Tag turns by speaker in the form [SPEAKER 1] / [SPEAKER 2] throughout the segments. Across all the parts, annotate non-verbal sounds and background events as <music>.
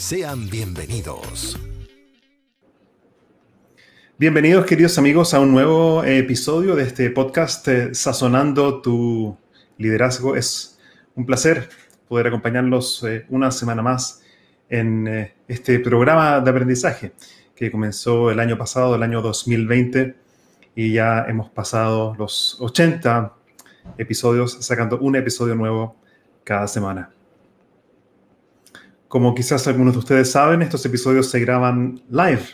[SPEAKER 1] Sean bienvenidos.
[SPEAKER 2] Bienvenidos queridos amigos a un nuevo episodio de este podcast eh, Sazonando tu liderazgo. Es un placer poder acompañarlos eh, una semana más en eh, este programa de aprendizaje que comenzó el año pasado, el año 2020, y ya hemos pasado los 80 episodios sacando un episodio nuevo cada semana. Como quizás algunos de ustedes saben, estos episodios se graban live.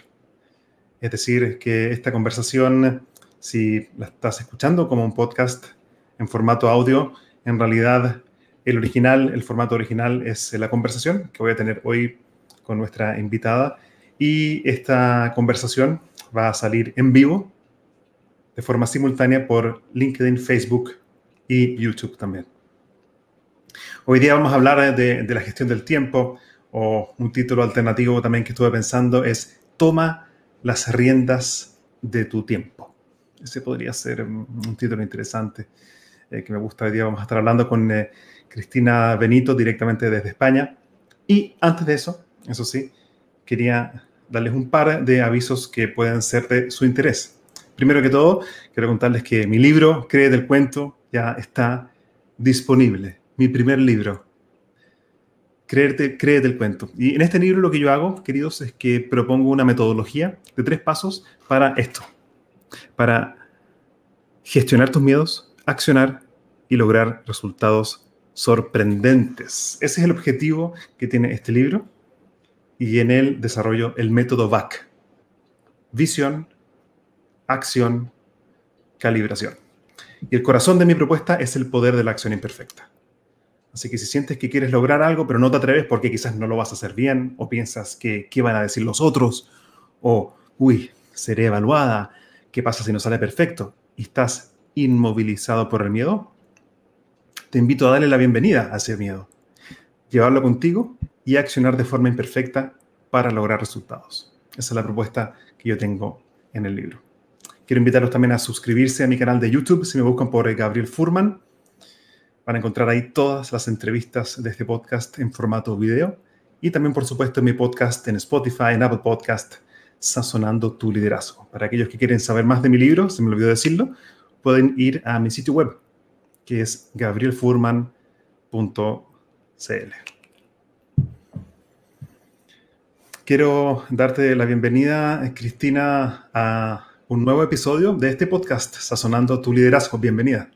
[SPEAKER 2] Es decir, que esta conversación, si la estás escuchando como un podcast en formato audio, en realidad el original, el formato original es la conversación que voy a tener hoy con nuestra invitada. Y esta conversación va a salir en vivo de forma simultánea por LinkedIn, Facebook y YouTube también. Hoy día vamos a hablar de, de, la gestión del tiempo o un título alternativo también que estuve pensando es Toma las riendas de tu tiempo. Ese podría ser un título interesante eh, que me gusta. Hoy día vamos a estar hablando con eh, Cristina Benito directamente desde España. Y antes de eso, eso sí, quería darles un par de avisos que pueden ser de su interés. Primero que todo, quiero contarles que mi libro, Cree del Cuento, ya está disponible. Mi primer libro, Créete el cuento. Y en este libro lo que yo hago, queridos, es que propongo una metodología de tres pasos para esto. Para gestionar tus miedos, accionar y lograr resultados sorprendentes. Ese es el objetivo que tiene este libro y en él desarrollo el método VAC. Visión, acción, calibración. Y el corazón de mi propuesta es el poder de la acción imperfecta. Así que si sientes que quieres lograr algo, pero no te atreves porque quizás no lo vas a hacer bien, o piensas que qué van a decir los otros, o uy, seré evaluada, qué pasa si no sale perfecto, y estás inmovilizado por el miedo, te invito a darle la bienvenida a ese miedo, llevarlo contigo y accionar de forma imperfecta para lograr resultados. Esa es la propuesta que yo tengo en el libro. Quiero invitarlos también a suscribirse a mi canal de YouTube si me buscan por Gabriel Furman Van a encontrar ahí todas las entrevistas de este podcast en formato video y también, por supuesto, en mi podcast en Spotify, en Apple Podcast, Sazonando tu liderazgo. Para aquellos que quieren saber más de mi libro, se me olvidó decirlo, pueden ir a mi sitio web, que es gabrielfurman.cl. Quiero darte la bienvenida, Cristina, a un nuevo episodio de este podcast, Sazonando tu liderazgo. Bienvenida.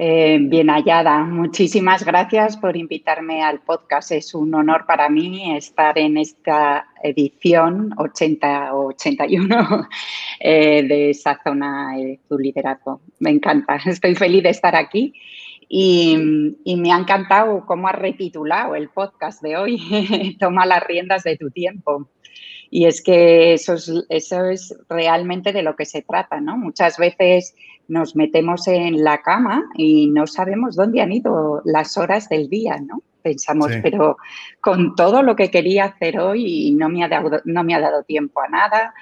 [SPEAKER 3] Eh, bien hallada. Muchísimas gracias por invitarme al podcast. Es un honor para mí estar en esta edición 80 o 81 eh, de esa zona de tu liderazgo. Me encanta. <laughs> Estoy feliz de estar aquí. Y, me ha encantado cómo has retitulado el podcast de hoy, <laughs> Toma las riendas de tu tiempo. Y es que eso es, eso es realmente de lo que se trata, ¿no? Muchas veces nos metemos en la cama y no sabemos dónde han ido las horas del día, ¿no? Pensamos, pero con todo lo que quería hacer hoy no me ha dado, no me ha dado tiempo a nada,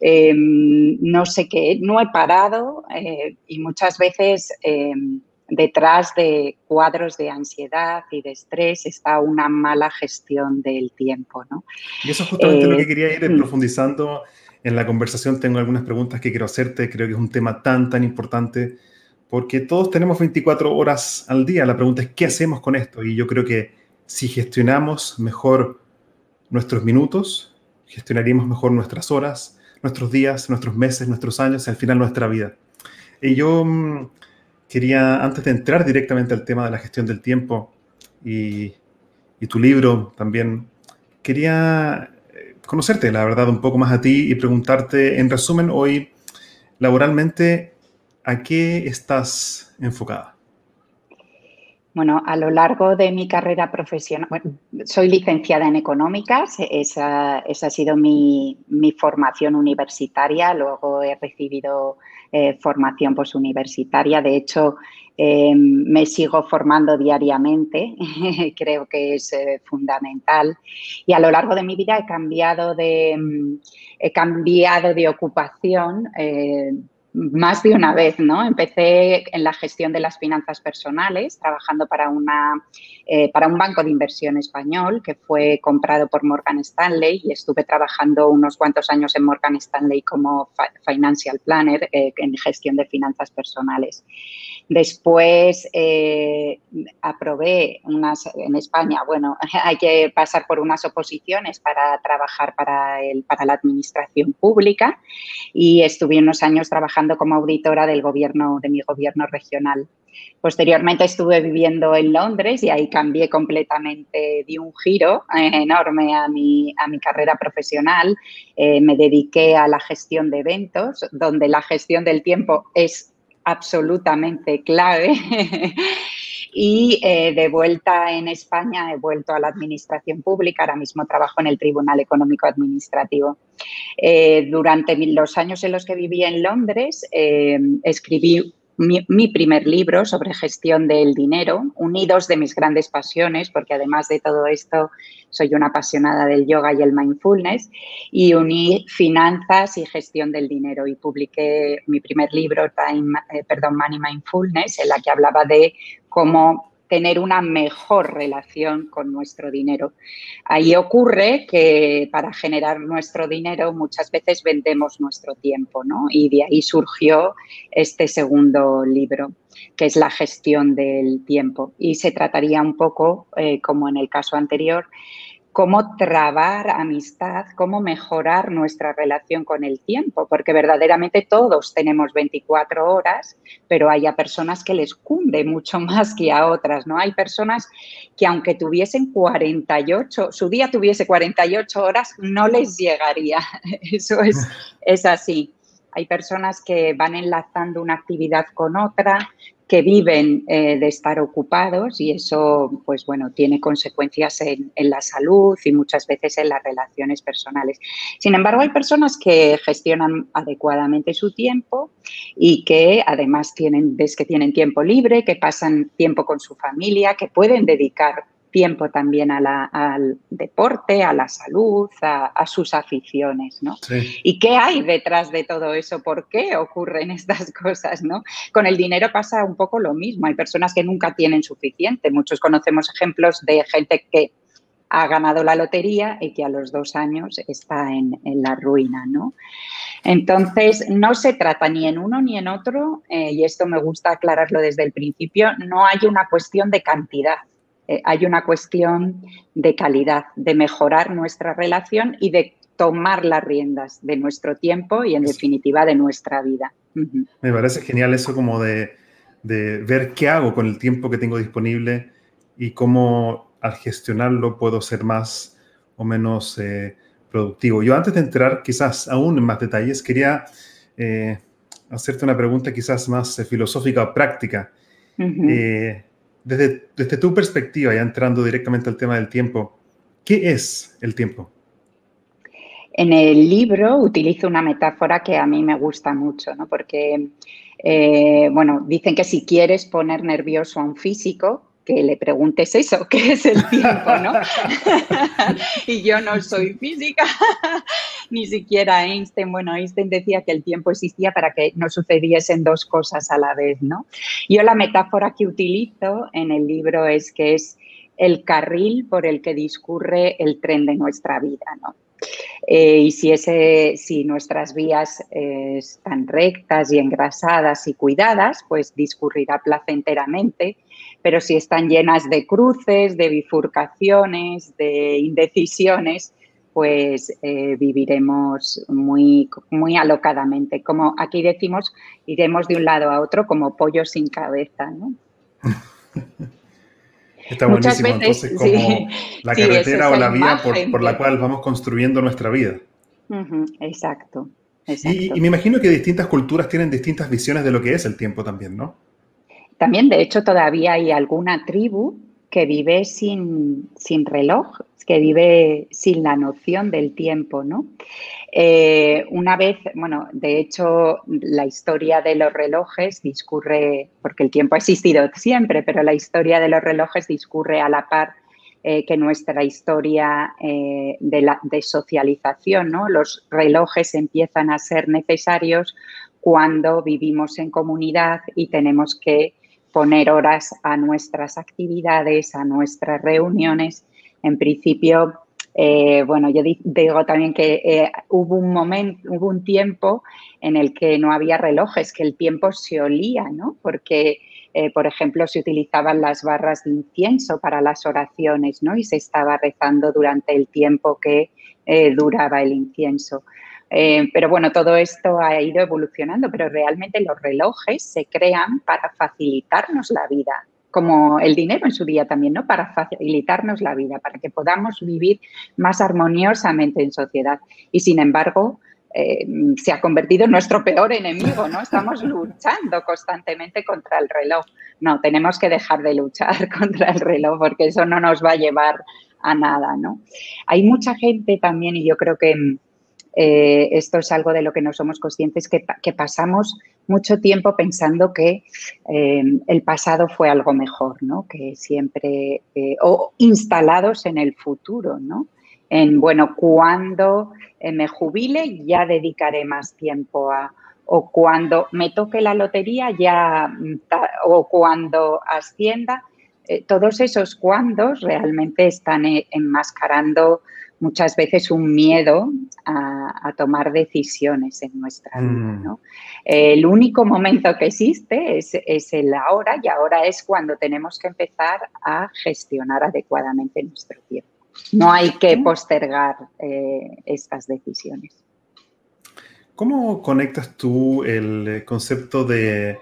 [SPEAKER 3] em, no sé qué, no he parado eh, y muchas veces em, detrás de cuadros de ansiedad y de estrés está una mala gestión del tiempo, ¿no?
[SPEAKER 2] Y eso es justamente lo que eh, quería ir mm. profundizando en la conversación tengo algunas preguntas que quiero hacerte. Creo que es un tema tan, tan importante porque todos tenemos 24 horas al día. La pregunta es, ¿qué hacemos con esto? Y yo creo que si gestionamos mejor nuestros minutos, gestionaríamos mejor nuestras horas, nuestros días, nuestros meses, nuestros años y al final nuestra vida. Y yo mm, quería, antes de entrar directamente al tema de la gestión del tiempo y, tu libro también, quería eh, conocerte, la verdad, un poco más a ti y preguntarte, en resumen, hoy, laboralmente, ¿a qué estás enfocada?
[SPEAKER 3] Bueno, a lo largo de mi carrera profesional, soy licenciada en económicas, esa, esa ha sido mi, mi, formación universitaria, luego he recibido eh, formación posuniversitaria, de hecho eh, me sigo formando diariamente, <laughs> creo que es eh, fundamental y a lo largo de mi vida he cambiado de, he cambiado de ocupación más de una vez, ¿no? Empecé en la gestión de las finanzas personales, trabajando para, una, eh, para un banco de inversión español que fue comprado por Morgan Stanley y estuve trabajando unos cuantos años en Morgan Stanley como financial planner eh, en gestión de finanzas personales. Después eh, aprobé unas, en España, bueno, <laughs> hay que pasar por unas oposiciones para trabajar para, el, para la administración pública y estuve unos años trabajando como auditora del gobierno, de mi gobierno regional. Posteriormente estuve viviendo en Londres y ahí cambié completamente, di un giro eh, enorme a mi, a mi carrera profesional. Eh, me dediqué a la gestión de eventos, donde la gestión del tiempo es absolutamente clave. <laughs> Y eh, de vuelta en España he vuelto a la administración pública, ahora mismo trabajo en el Tribunal Económico Administrativo. Eh, durante los años en los que viví en Londres, eh, escribí mi, primer libro sobre gestión del dinero, unidos de mis grandes pasiones, porque además de todo esto soy una apasionada del yoga y el mindfulness, y uní finanzas y gestión del dinero y publiqué mi primer libro, Time, eh, perdón, Money Mindfulness, en la que hablaba de cómo tener una mejor relación con nuestro dinero. Ahí ocurre que para generar nuestro dinero muchas veces vendemos nuestro tiempo, ¿no? Y de ahí surgió este segundo libro, que es la gestión del tiempo. Y se trataría un poco, eh, como en el caso anterior, cómo trabar amistad, cómo mejorar nuestra relación con el tiempo, porque verdaderamente todos tenemos 24 horas, pero hay a personas que les cunde mucho <laughs> más que a otras, ¿no? Hay personas que aunque tuviesen 48, su día tuviese 48 horas, no les llegaría. <laughs> Eso es, <laughs> es así. Hay personas que van enlazando una actividad con otra, que viven eh, de estar ocupados y eso, pues bueno, tiene consecuencias en, la salud y muchas veces en las relaciones personales. Sin embargo, hay personas que gestionan adecuadamente su tiempo y que además tienen, ves que tienen tiempo libre, que pasan tiempo con su familia, que pueden dedicar tiempo también al deporte, a la salud, a, sus aficiones, ¿no? ¿Y qué hay detrás de todo eso? ¿Por qué ocurren <laughs> estas cosas, no? Con el dinero pasa un poco lo mismo. Hay personas que nunca tienen suficiente. Muchos conocemos ejemplos de gente que ha ganado la lotería y que a los dos años está en, la ruina, ¿no? Entonces, no se trata ni en uno ni en otro, eh, y esto me gusta aclararlo desde el principio, no hay una cuestión de cantidad, eh, hay una cuestión de calidad, de mejorar nuestra relación y de tomar las riendas de nuestro tiempo y en definitiva de nuestra vida.
[SPEAKER 2] Me parece genial eso como de, ver qué hago con el tiempo que tengo disponible y cómo al gestionarlo puedo ser más o menos eh, productivo. Yo antes de entrar quizás aún en más detalles, quería eh, hacerte una pregunta quizás más filosófica o práctica desde, tu perspectiva, ya entrando directamente al tema del tiempo, ¿qué es el tiempo?
[SPEAKER 3] En el libro utilizo una metáfora que a mí me gusta mucho, ¿no? porque, eh, bueno, dicen que si quieres poner nervioso a un físico, que le preguntes eso, <laughs> ¿qué es el tiempo? ¿no? <laughs> y yo no soy física, <laughs> ni siquiera Einstein. Bueno, Einstein decía que el tiempo existía para que no sucediesen dos cosas a la vez, ¿no? Yo la metáfora que utilizo en el libro es que es el carril por el que discurre el tren de nuestra vida, ¿no? Eh, y si, ese, si nuestras vías eh, están rectas y engrasadas y cuidadas, pues discurrirá placenteramente pero si están llenas de cruces, de bifurcaciones, de indecisiones, pues eh, viviremos muy, muy alocadamente. Como aquí decimos, iremos de un lado a otro como pollo sin cabeza, ¿no? <laughs>
[SPEAKER 2] Está buenísimo, entonces, como la carretera o la vía por, la cual vamos construyendo nuestra vida.
[SPEAKER 3] exacto.
[SPEAKER 2] Y, y, me imagino que distintas culturas tienen distintas visiones de lo que es el tiempo también, ¿no?
[SPEAKER 3] También, de hecho, todavía hay alguna tribu que vive sin, sin reloj, que vive sin la noción del tiempo, ¿no? Eh, una vez, bueno, de hecho, la historia de los relojes discurre, porque el tiempo ha existido siempre, pero la historia de los relojes discurre a la par eh, que nuestra historia eh, de, la, de socialización, ¿no? Los relojes empiezan a ser necesarios cuando vivimos en comunidad y tenemos que poner horas a nuestras actividades, a nuestras reuniones. En principio, eh, bueno, yo digo también que eh, hubo un momento, hubo un tiempo en el que no había relojes, que el tiempo se olía, ¿no? Porque, eh, por ejemplo, se utilizaban las barras de incienso para las oraciones, ¿no? Y se estaba rezando durante el tiempo que duraba el incienso. Eh, pero bueno, todo esto ha ido evolucionando, pero realmente los relojes se crean para facilitarnos la vida, como el dinero en su día también, ¿no? Para facilitarnos la vida, para que podamos vivir más armoniosamente en sociedad. Y sin embargo, eh, se ha convertido en nuestro peor enemigo, ¿no? Estamos luchando constantemente contra el reloj. No, tenemos que dejar de luchar <laughs> contra el reloj porque eso no nos va a llevar a nada, ¿no? Hay mucha gente también, y yo creo que eh, esto es algo de lo que no somos conscientes, que, pasamos mucho tiempo pensando que eh, el pasado fue algo mejor, ¿no? Que siempre, eh, o instalados en el futuro, ¿no? En, bueno, cuando me jubile ya dedicaré más tiempo a, o cuando me toque la lotería ya, o cuando ascienda, todos esos cuandos realmente están enmascarando muchas veces un miedo a, tomar decisiones en nuestra vida. Mm. El único momento que existe es, el ahora y ahora es cuando tenemos que empezar a gestionar adecuadamente nuestro tiempo. No hay que postergar eh, estas decisiones.
[SPEAKER 2] ¿Cómo conectas tú el concepto de,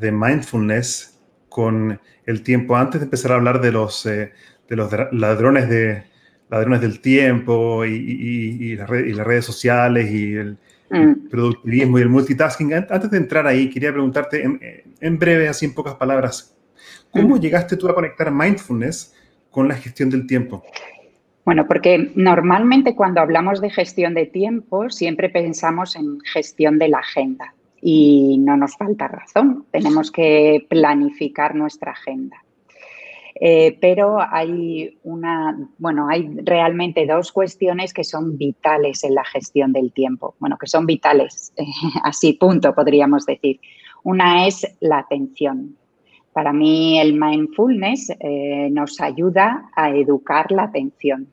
[SPEAKER 2] mindfulness con el tiempo? Antes de empezar a hablar de los, eh, de los ladrones de, ladrones del tiempo y, las redes sociales y el, mm. productivismo y el multitasking. Antes de entrar ahí, quería preguntarte en, breve, así en pocas palabras, ¿cómo mm. llegaste tú a conectar mindfulness con la gestión del tiempo?
[SPEAKER 3] Bueno, porque normalmente cuando hablamos de gestión de tiempo siempre pensamos en gestión de la agenda y no nos falta razón. Tenemos que planificar nuestra agenda. Eh, pero hay una, bueno, hay realmente dos cuestiones que son vitales en la gestión del tiempo. Bueno, que son vitales, <laughs> así punto podríamos decir. Una es la atención. Para mí el mindfulness eh, nos ayuda a educar la atención.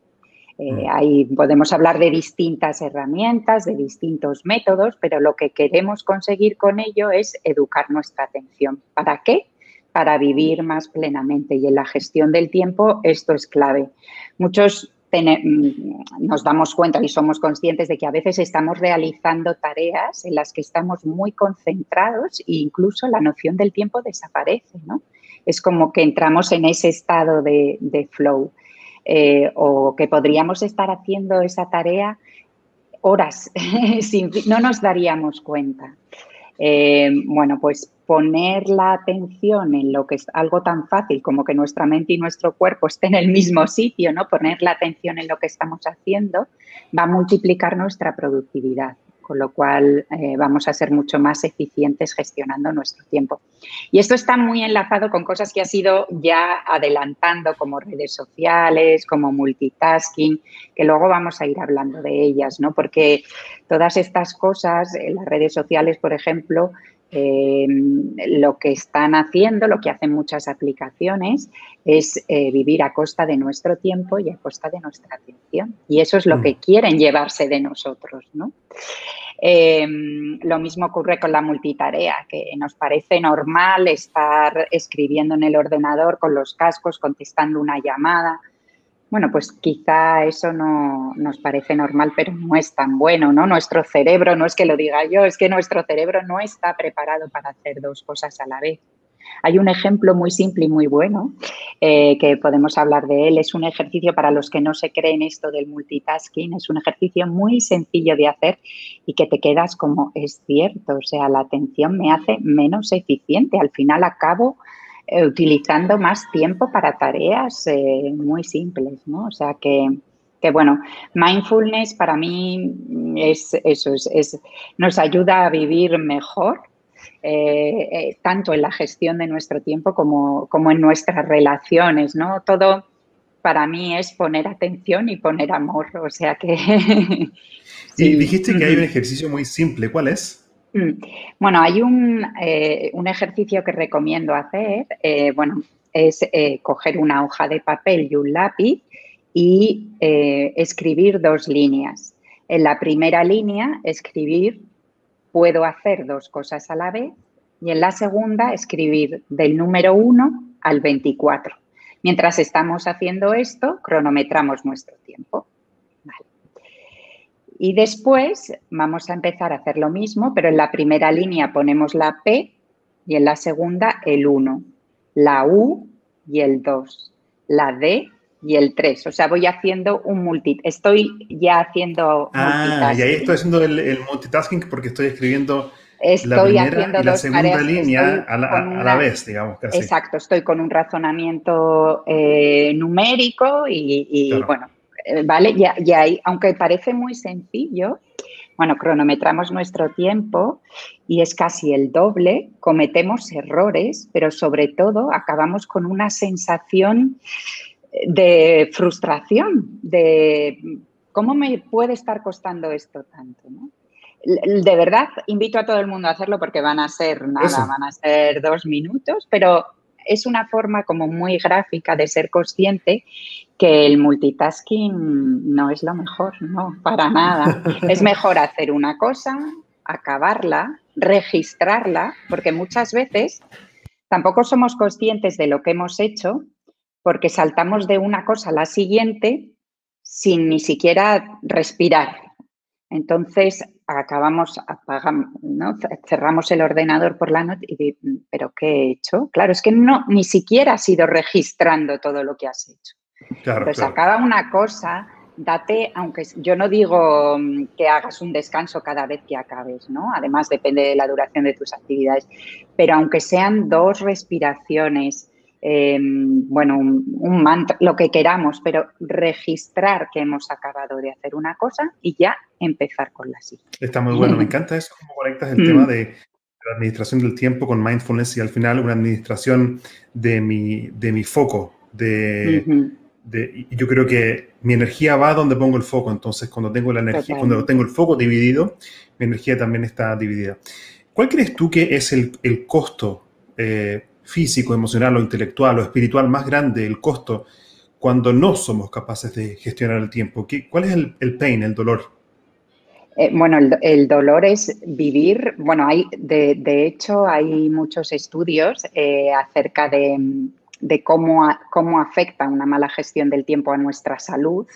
[SPEAKER 3] Eh, mm. ahí podemos hablar de distintas herramientas, de distintos métodos, pero lo que queremos conseguir con ello es educar nuestra atención. ¿Para qué? Para vivir más plenamente. Y en la gestión del tiempo esto es clave. Muchos mm, nos damos cuenta y somos conscientes de que a veces estamos realizando tareas en las que estamos muy concentrados e incluso la noción del tiempo desaparece, ¿no? Es como que entramos en ese estado de, flow eh, o que podríamos estar haciendo esa tarea horas, <laughs> no nos daríamos cuenta. Eh, bueno, pues poner la atención en lo que es algo tan fácil como que nuestra mente y nuestro cuerpo estén en el mismo sitio, ¿no? Poner la atención en lo que estamos haciendo va a multiplicar nuestra productividad con lo cual eh, vamos a ser mucho más eficientes gestionando nuestro tiempo. Y esto está muy enlazado con cosas que ha sido ya adelantando, como redes sociales, como multitasking, que luego vamos a ir hablando de ellas, ¿no? Porque todas estas cosas, en las redes sociales, por ejemplo, eh, lo que están haciendo, lo que hacen muchas aplicaciones, es eh, vivir a costa de nuestro tiempo y a costa de nuestra atención. Y eso es lo mm. que quieren llevarse de nosotros, ¿no? Eh, lo mismo ocurre con la multitarea, que nos parece normal estar escribiendo en el ordenador con los cascos, contestando una llamada. Bueno, pues quizá eso no nos parece normal, pero no es tan bueno, ¿no? Nuestro cerebro, no es que lo diga yo, es que nuestro cerebro no está preparado para hacer dos cosas a la vez. Hay un ejemplo muy simple y muy bueno eh, que podemos hablar de él. Es un ejercicio para los que no se creen esto del multitasking. Es un ejercicio muy sencillo de hacer y que te quedas como es cierto. O sea, la atención me hace menos eficiente. Al final acabo eh, utilizando más tiempo para tareas eh, muy simples, ¿no? O sea que, que, bueno, mindfulness para mí es eso, es, nos ayuda a vivir mejor, eh, tanto en la gestión de nuestro tiempo como, como en nuestras relaciones, ¿no? Todo para mí es poner atención y poner amor, o sea que... <laughs>
[SPEAKER 2] Y dijiste que hay un ejercicio muy simple, ¿cuál es?
[SPEAKER 3] Mm. Bueno, hay eh, un, ejercicio que recomiendo hacer. Eh, bueno, es eh, coger una hoja de papel y un lápiz y escribir dos líneas. En la primera línea, escribir puedo hacer dos cosas a la vez y en la segunda, escribir del número 1 al 24. Mientras estamos haciendo esto, cronometramos nuestro tiempo. Y después vamos a empezar a hacer lo mismo, pero en la primera línea ponemos la P y en la segunda el 1, la U y el 2, la D y el 3. O sea, voy haciendo un multi... Estoy ya haciendo
[SPEAKER 2] Ah, y ahí estoy haciendo el, multitasking porque estoy escribiendo estoy la primera y la segunda línea a la, vez, digamos.
[SPEAKER 3] Exacto, estoy con un razonamiento eh, numérico y, bueno, eh, ¿vale? Y, ahí, aunque parece muy sencillo, bueno, cronometramos nuestro tiempo y es casi el doble, cometemos errores, pero sobre todo acabamos con una sensación de frustración, de cómo me puede estar costando esto tanto, De verdad, invito a todo el mundo a hacerlo porque van a ser nada, van a ser dos minutos, pero es una forma como muy gráfica de ser consciente que el multitasking no es lo mejor, no, para nada. es mejor hacer una cosa, acabarla, registrarla, porque muchas veces tampoco somos conscientes de lo que hemos hecho porque saltamos de una cosa a la siguiente sin ni siquiera respirar. Entonces acabamos, apagamos, cerramos el ordenador por la noche y ¿pero qué he hecho? Claro, es que no, ni siquiera has ido registrando todo lo que has hecho. Claro, pues acaba una cosa, date, aunque yo no digo mm, que hagas un descanso cada vez que acabes, ¿no? Además depende de la duración de tus actividades, pero aunque sean dos respiraciones, em, bueno, un, mantra, lo que queramos, pero registrar que hemos acabado de hacer una cosa y ya empezar con la siguiente.
[SPEAKER 2] Está muy bueno, me <laughs> encanta eso, cómo conectas el tema de la administración del tiempo con mindfulness y al final una administración de mi, de mi foco, de yo creo que mi energía va donde pongo el foco, entonces cuando tengo la energía, cuando tengo el foco dividido, mi energía también está dividida. ¿Cuál crees tú que es el, el costo eh, físico, emocional o intelectual o espiritual más grande, el costo cuando no somos capaces de gestionar el tiempo? ¿Qué, ¿Cuál es el, el pain, el dolor?
[SPEAKER 3] Eh, bueno, el, el, dolor es vivir, bueno, hay, de, de hecho hay muchos estudios eh, acerca de de cómo, cómo afecta una mala gestión del tiempo a nuestra salud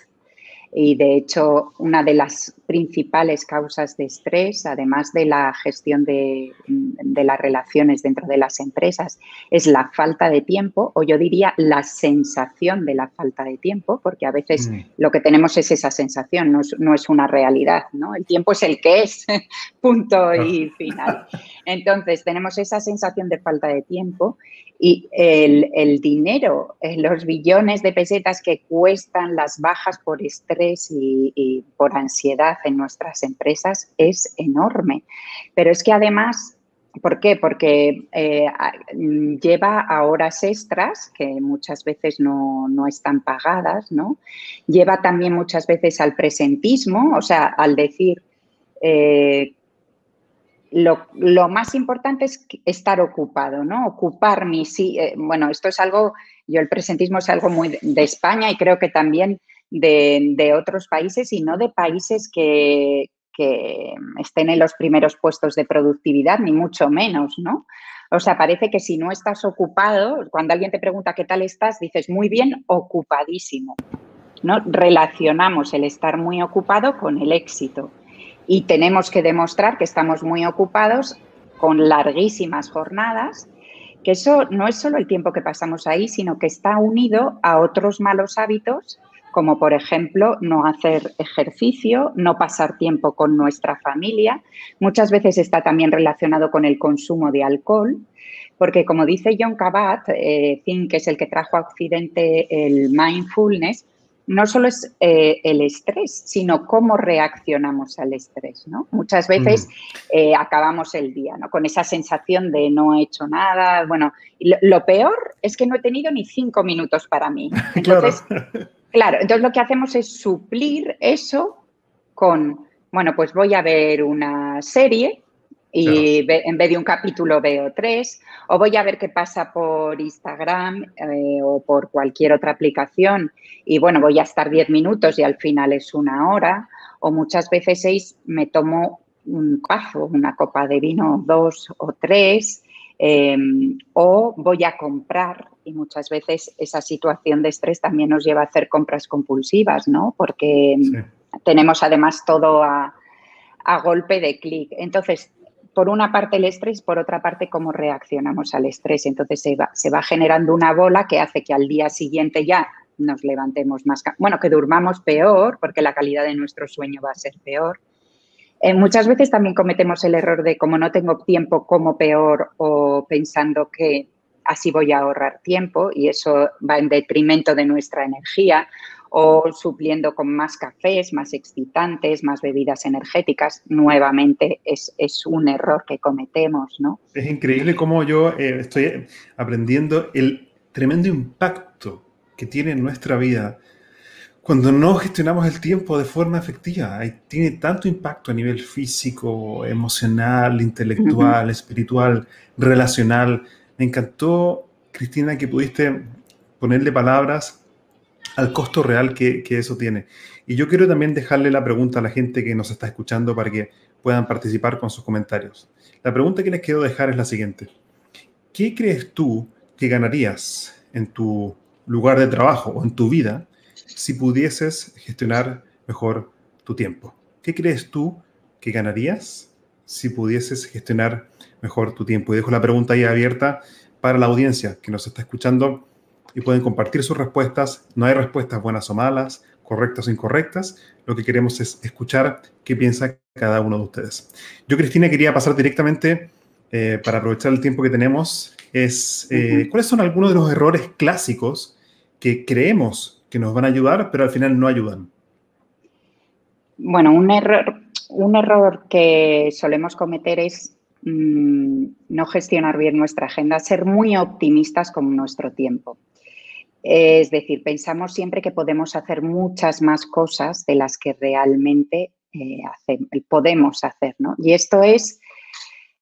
[SPEAKER 3] y de hecho una de las principales causas de estrés, además de la gestión de, las relaciones dentro de las empresas, es la falta de tiempo o yo diría la sensación de la falta de tiempo, porque a veces mm. lo que tenemos es esa sensación, no es, una realidad, ¿no? El tiempo es el que es, <laughs> punto y final. Entonces tenemos esa sensación de falta de tiempo y el, dinero, eh, los billones de pesetas que cuestan las bajas por estrés y, por ansiedad en nuestras empresas es enorme. Pero es que además, ¿por qué? Porque eh, lleva a horas extras que muchas veces no, están pagadas, ¿no? Lleva también muchas veces al presentismo, o sea, al decir... Eh, lo, más importante es estar ocupado, ¿no? Ocupar mi sí. Eh, bueno, esto es algo, yo el presentismo es algo muy de, España y creo que también de, otros países y no de países que, estén en los primeros puestos de productividad, ni mucho menos, ¿no? O sea, parece que si no estás ocupado, cuando alguien te pregunta qué tal estás, dices muy bien, ocupadísimo. ¿no? Relacionamos el estar muy ocupado con el éxito y tenemos que demostrar que estamos muy ocupados con larguísimas jornadas, que eso no es solo el tiempo que pasamos ahí, sino que está unido a otros malos hábitos, como por ejemplo no hacer ejercicio, no pasar tiempo con nuestra familia. Muchas veces está también relacionado con el consumo de alcohol, porque como dice John Kabat, eh, que es el que trajo a Occidente el mindfulness, no solo es eh, el estrés, sino cómo reaccionamos al estrés. ¿no? Muchas veces mm. eh, acabamos el día ¿no? con esa sensación de no he hecho nada. Bueno, lo, peor es que no he tenido ni cinco minutos para mí. <laughs> Entonces, claro. entonces lo que hacemos es suplir eso con, bueno, pues voy a ver una serie y en vez de un capítulo veo tres, o voy a ver qué pasa por Instagram eh, o por cualquier otra aplicación y bueno, voy a estar diez minutos y al final es una hora, o muchas veces seis me tomo un cazo, una copa de vino, dos o tres, em, o voy a comprar y muchas veces esa situación de estrés también nos lleva a hacer compras compulsivas, ¿no? Porque tenemos además todo a, a golpe de clic. Entonces, por una parte el estrés, por otra parte cómo reaccionamos al estrés. Entonces se va, se va generando una bola que hace que al día siguiente ya nos levantemos más, bueno, que durmamos peor, porque la calidad de nuestro sueño va a ser peor. Eh, muchas veces también cometemos el error de como no tengo tiempo, como peor o pensando que así voy a ahorrar tiempo y eso va en detrimento de nuestra energía o supliendo con más cafés, más excitantes, más bebidas energéticas, nuevamente es, un error que cometemos, ¿no?
[SPEAKER 2] Es increíble cómo yo eh, estoy aprendiendo el tremendo impacto que tiene en nuestra vida cuando no gestionamos el tiempo de forma efectiva. Tiene tanto impacto a nivel físico, emocional, intelectual, espiritual, relacional. Me encantó, Cristina, que pudiste ponerle palabras al costo real que, eso tiene. Y yo quiero también dejarle la pregunta a la gente que nos está escuchando para que puedan participar con sus comentarios. La pregunta que les quiero dejar es la siguiente. ¿Qué crees tú que ganarías en tu lugar de trabajo o en tu vida si pudieses gestionar mejor tu tiempo? ¿Qué crees tú que ganarías si pudieses gestionar mejor tu tiempo? Y dejo la pregunta ahí abierta para la audiencia que nos está escuchando y pueden compartir sus respuestas. No hay respuestas buenas o malas, correctas o incorrectas. Lo que queremos es escuchar qué piensa cada uno de ustedes. Yo, Cristina, quería pasar directamente, eh, para aprovechar el tiempo que tenemos, es eh, cuáles son algunos de los errores clásicos que creemos que nos van a ayudar, pero al final no ayudan.
[SPEAKER 3] Bueno, un error, un error que solemos cometer es mm, no gestionar bien nuestra agenda, ser muy optimistas con nuestro tiempo. Es decir, pensamos siempre que podemos hacer muchas más cosas de las que realmente eh, podemos hacer, ¿no? Y esto es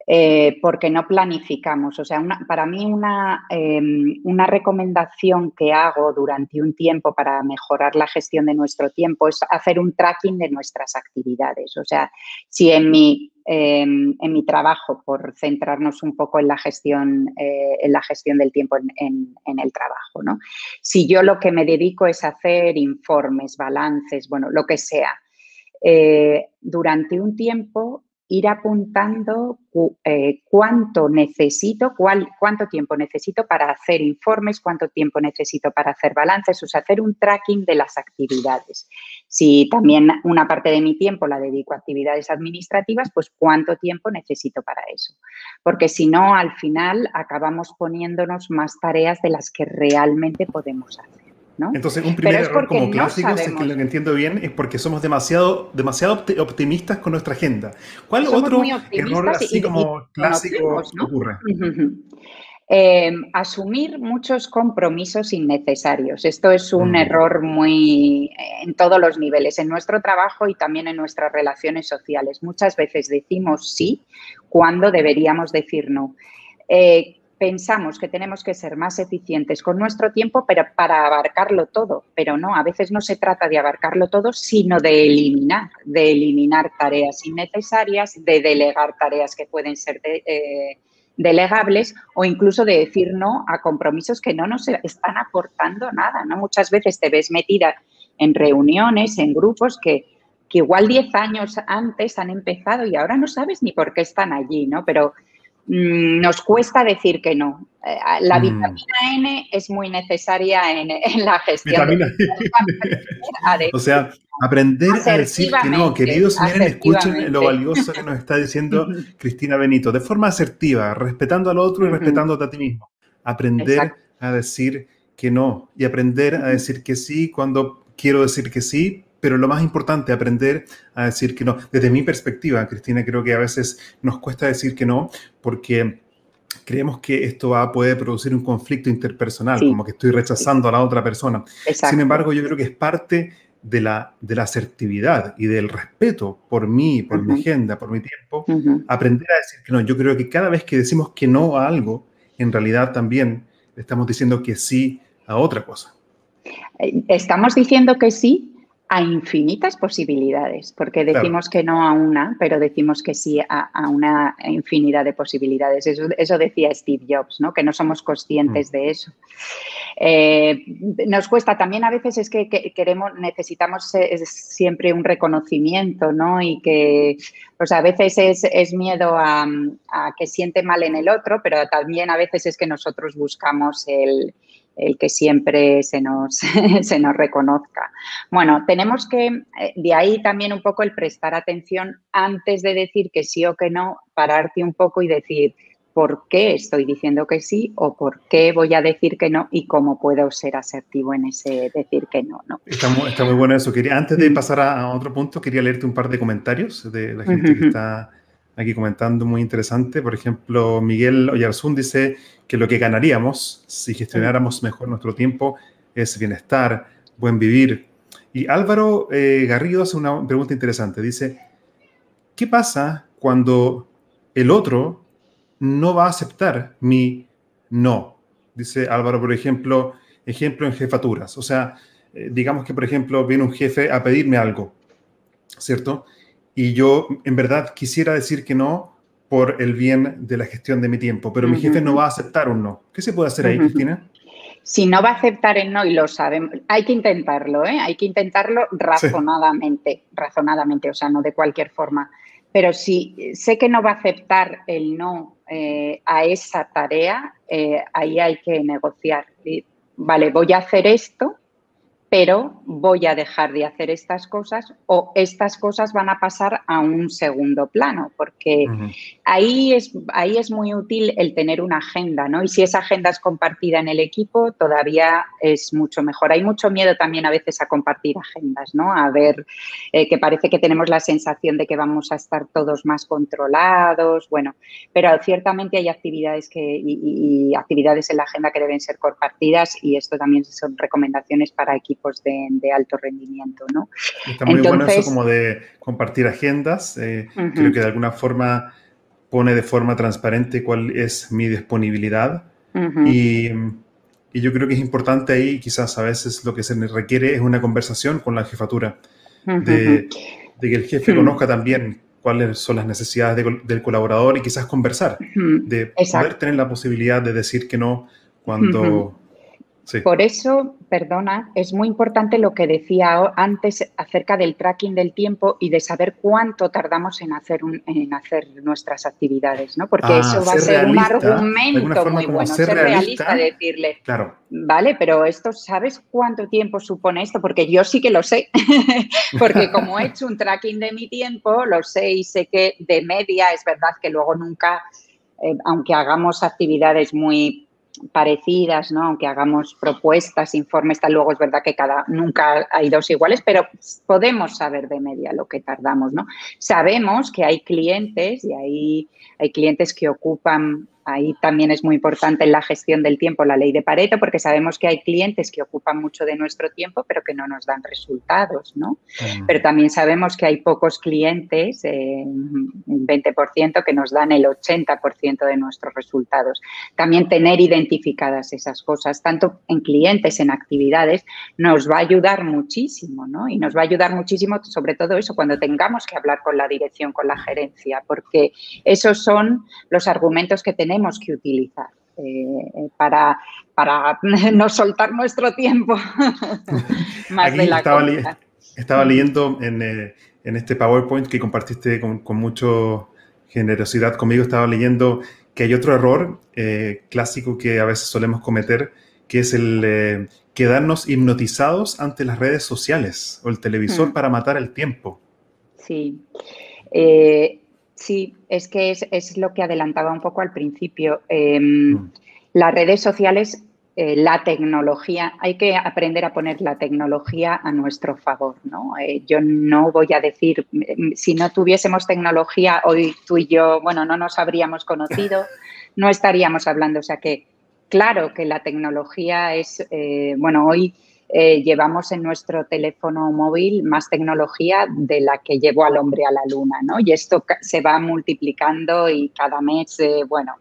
[SPEAKER 3] eh, porque no planificamos. O sea, para mí una, em, una, recomendación que hago durante un tiempo para mejorar la gestión de nuestro tiempo es hacer un tracking de nuestras actividades. O sea, si en mi, em, en mi trabajo, por centrarnos un poco en la gestión, eh, en la gestión del tiempo en, el trabajo, ¿no? Si yo lo que me dedico es hacer informes, balances, bueno, lo que sea, eh, durante un tiempo ir apuntando eh, cuánto necesito, cuál, cuánto tiempo necesito para hacer informes, cuánto tiempo necesito para hacer balances, o sea, hacer un tracking de las actividades. Si también una parte de mi tiempo la dedico a actividades administrativas, pues cuánto tiempo necesito para eso. Porque si no, al final acabamos poniéndonos más tareas de las que realmente podemos hacer.
[SPEAKER 2] Entonces, un primer error como clásico, es que lo que entiendo bien, es porque somos demasiado, demasiado optimistas con nuestra agenda. ¿Cuál otro error así como clásico ocurre?
[SPEAKER 3] Eh, asumir muchos compromisos innecesarios. Esto es un mm. error muy en todos los niveles, en nuestro trabajo y también en nuestras relaciones sociales. Muchas veces decimos sí cuando deberíamos decir no. Eh, pensamos que tenemos que ser más eficientes con nuestro tiempo pero para abarcarlo todo, pero no, a veces no se trata de abarcarlo todo, sino de eliminar, de eliminar tareas innecesarias, de delegar tareas que pueden ser eh, delegables o incluso de decir no a compromisos que no nos están aportando nada, ¿no? Muchas veces te ves metida en reuniones, en grupos que, que igual 10 años antes han empezado y ahora no sabes ni por qué están allí, ¿no? Pero nos cuesta decir que no. Eh, la mm. vitamina N es muy necesaria en, la gestión. Vitamina <laughs>
[SPEAKER 2] o sea, aprender a decir que no. Queridos, miren, escuchen lo valioso que nos está diciendo <laughs> Cristina Benito. De forma asertiva, respetando al otro y respetándote a ti mismo. Aprender a decir que no y aprender a decir que sí cuando quiero decir que sí, pero lo más importante, aprender a decir que no. Desde mi perspectiva, Cristina, creo que a veces nos cuesta decir que no porque creemos que esto va, puede producir un conflicto interpersonal, como que estoy rechazando a la otra persona. Sin embargo, yo creo que es parte de la, de la asertividad y del respeto por mí, por mi agenda, por mi tiempo, aprender a decir que no. Yo creo que cada vez que decimos que no a algo, en realidad también estamos diciendo que sí a otra cosa.
[SPEAKER 3] Eh, estamos diciendo que sí a infinitas posibilidades, porque decimos que no a una, pero decimos que sí a, una infinidad de posibilidades. Eso, decía Steve Jobs, ¿no? que no somos conscientes mm. de eso. Eh, nos cuesta también a veces es que, queremos, necesitamos siempre un reconocimiento, ¿no? Y que, pues a veces es, miedo a, a que siente mal en el otro, pero también a veces es que nosotros buscamos el, el que siempre se nos, <laughs> se nos reconozca. Bueno, tenemos que, eh, de ahí también un poco el prestar atención antes de decir que sí o que no, pararte un poco y decir por qué estoy diciendo que sí o por qué voy a decir que no y cómo puedo ser asertivo en ese decir que no. ¿no?
[SPEAKER 2] Está, muy, está muy bueno eso. Quería, antes de mm. pasar a, otro punto, quería leerte un par de comentarios de la gente que está aquí comentando, muy interesante. Por ejemplo, Miguel Oyarzún dice que lo que ganaríamos si gestionáramos mejor nuestro tiempo es bienestar, buen vivir. Y Álvaro eh, Garrido hace una pregunta interesante. Dice, ¿qué pasa cuando el otro no va a aceptar mi no? Dice Álvaro, por ejemplo, ejemplo en jefaturas. O sea, eh, digamos que, por ejemplo, viene un jefe a pedirme algo, ¿cierto? Y yo en verdad quisiera decir que no por el bien de la gestión de mi tiempo, pero mi jefe no va a aceptar un no. ¿Qué se puede hacer ahí, Cristina?
[SPEAKER 3] Si no va a aceptar el no y lo sabemos, hay que intentarlo, ¿eh? hay que intentarlo razonadamente, razonadamente, o sea, no de cualquier forma. Pero si sé que no va a aceptar el no eh, a esa tarea, eh, ahí hay que negociar. Vale, voy a hacer esto, pero voy a dejar de hacer estas cosas o estas cosas van a pasar a un segundo plano, porque ahí, es, ahí es muy útil el tener una agenda, ¿no? Y si esa agenda es compartida en el equipo, todavía es mucho mejor. Hay mucho miedo también a veces a compartir agendas, ¿no? A ver, eh, que parece que tenemos la sensación de que vamos a estar todos más controlados, bueno, pero ciertamente hay actividades que, y actividades en la agenda que deben ser compartidas y esto también son recomendaciones para equipos de, alto rendimiento, ¿no?
[SPEAKER 2] Está muy bueno eso como de compartir agendas. Eh, creo que de alguna forma pone de forma transparente cuál es mi disponibilidad. y, y, yo creo que es importante ahí, quizás a veces lo que se requiere es una conversación con la jefatura, de, que el jefe conozca también cuáles son las necesidades del colaborador y quizás conversar, de poder tener la posibilidad de decir que no cuando
[SPEAKER 3] por eso, perdona, es muy importante lo que decía antes acerca del tracking del tiempo y de saber cuánto tardamos en hacer, en hacer nuestras actividades, ¿no? Porque ah, eso va a ser un argumento muy bueno, ser, realista, decirle, claro. vale, pero esto, ¿sabes cuánto tiempo supone esto? Porque yo sí que lo sé, <laughs> porque como he hecho un tracking de mi tiempo, lo sé y sé que de media es verdad que luego nunca, eh, aunque hagamos actividades muy parecidas, ¿no? aunque hagamos propuestas, informes, tal, luego es verdad que cada, nunca hay dos iguales, pero podemos saber de media lo que tardamos. ¿no? Sabemos que hay clientes y hay, hay clientes que ocupan Ahí también es muy importante en la gestión del tiempo la ley de Pareto, porque sabemos que hay clientes que ocupan mucho de nuestro tiempo, pero que no nos dan resultados, ¿no? Pero también sabemos que hay pocos clientes, eh, un 20%, que nos dan el 80% de nuestros resultados. También tener identificadas esas cosas, tanto en clientes, en actividades, nos va a ayudar muchísimo, ¿no? Y nos va a ayudar muchísimo, sobre todo eso, cuando tengamos que hablar con la dirección, con la gerencia, porque esos son los argumentos que tenemos que utilizar. eh, para, para <laughs> no soltar nuestro tiempo <laughs>
[SPEAKER 2] más de la estaba, estaba leyendo en, en, este PowerPoint que compartiste con, con mucha generosidad conmigo, estaba leyendo que hay otro error clásico que a veces solemos cometer, que es el quedarnos hipnotizados ante las redes sociales o el televisor hmm. para matar el tiempo.
[SPEAKER 3] Sí. Eh, sí, es que es, lo que adelantaba un poco al principio. Em, hmm. Las redes sociales, eh, la tecnología, hay que aprender a poner la tecnología a nuestro favor. ¿no? Eh, yo no voy a decir, em, si no tuviésemos tecnología, hoy tú y yo, bueno, no nos habríamos conocido, <laughs> no estaríamos hablando. O sea que Claro que la tecnología es, eh, bueno, hoy eh, llevamos en nuestro teléfono móvil más tecnología de la que llevó al hombre a la luna, ¿no? Y esto se va multiplicando y cada mes, eh, bueno,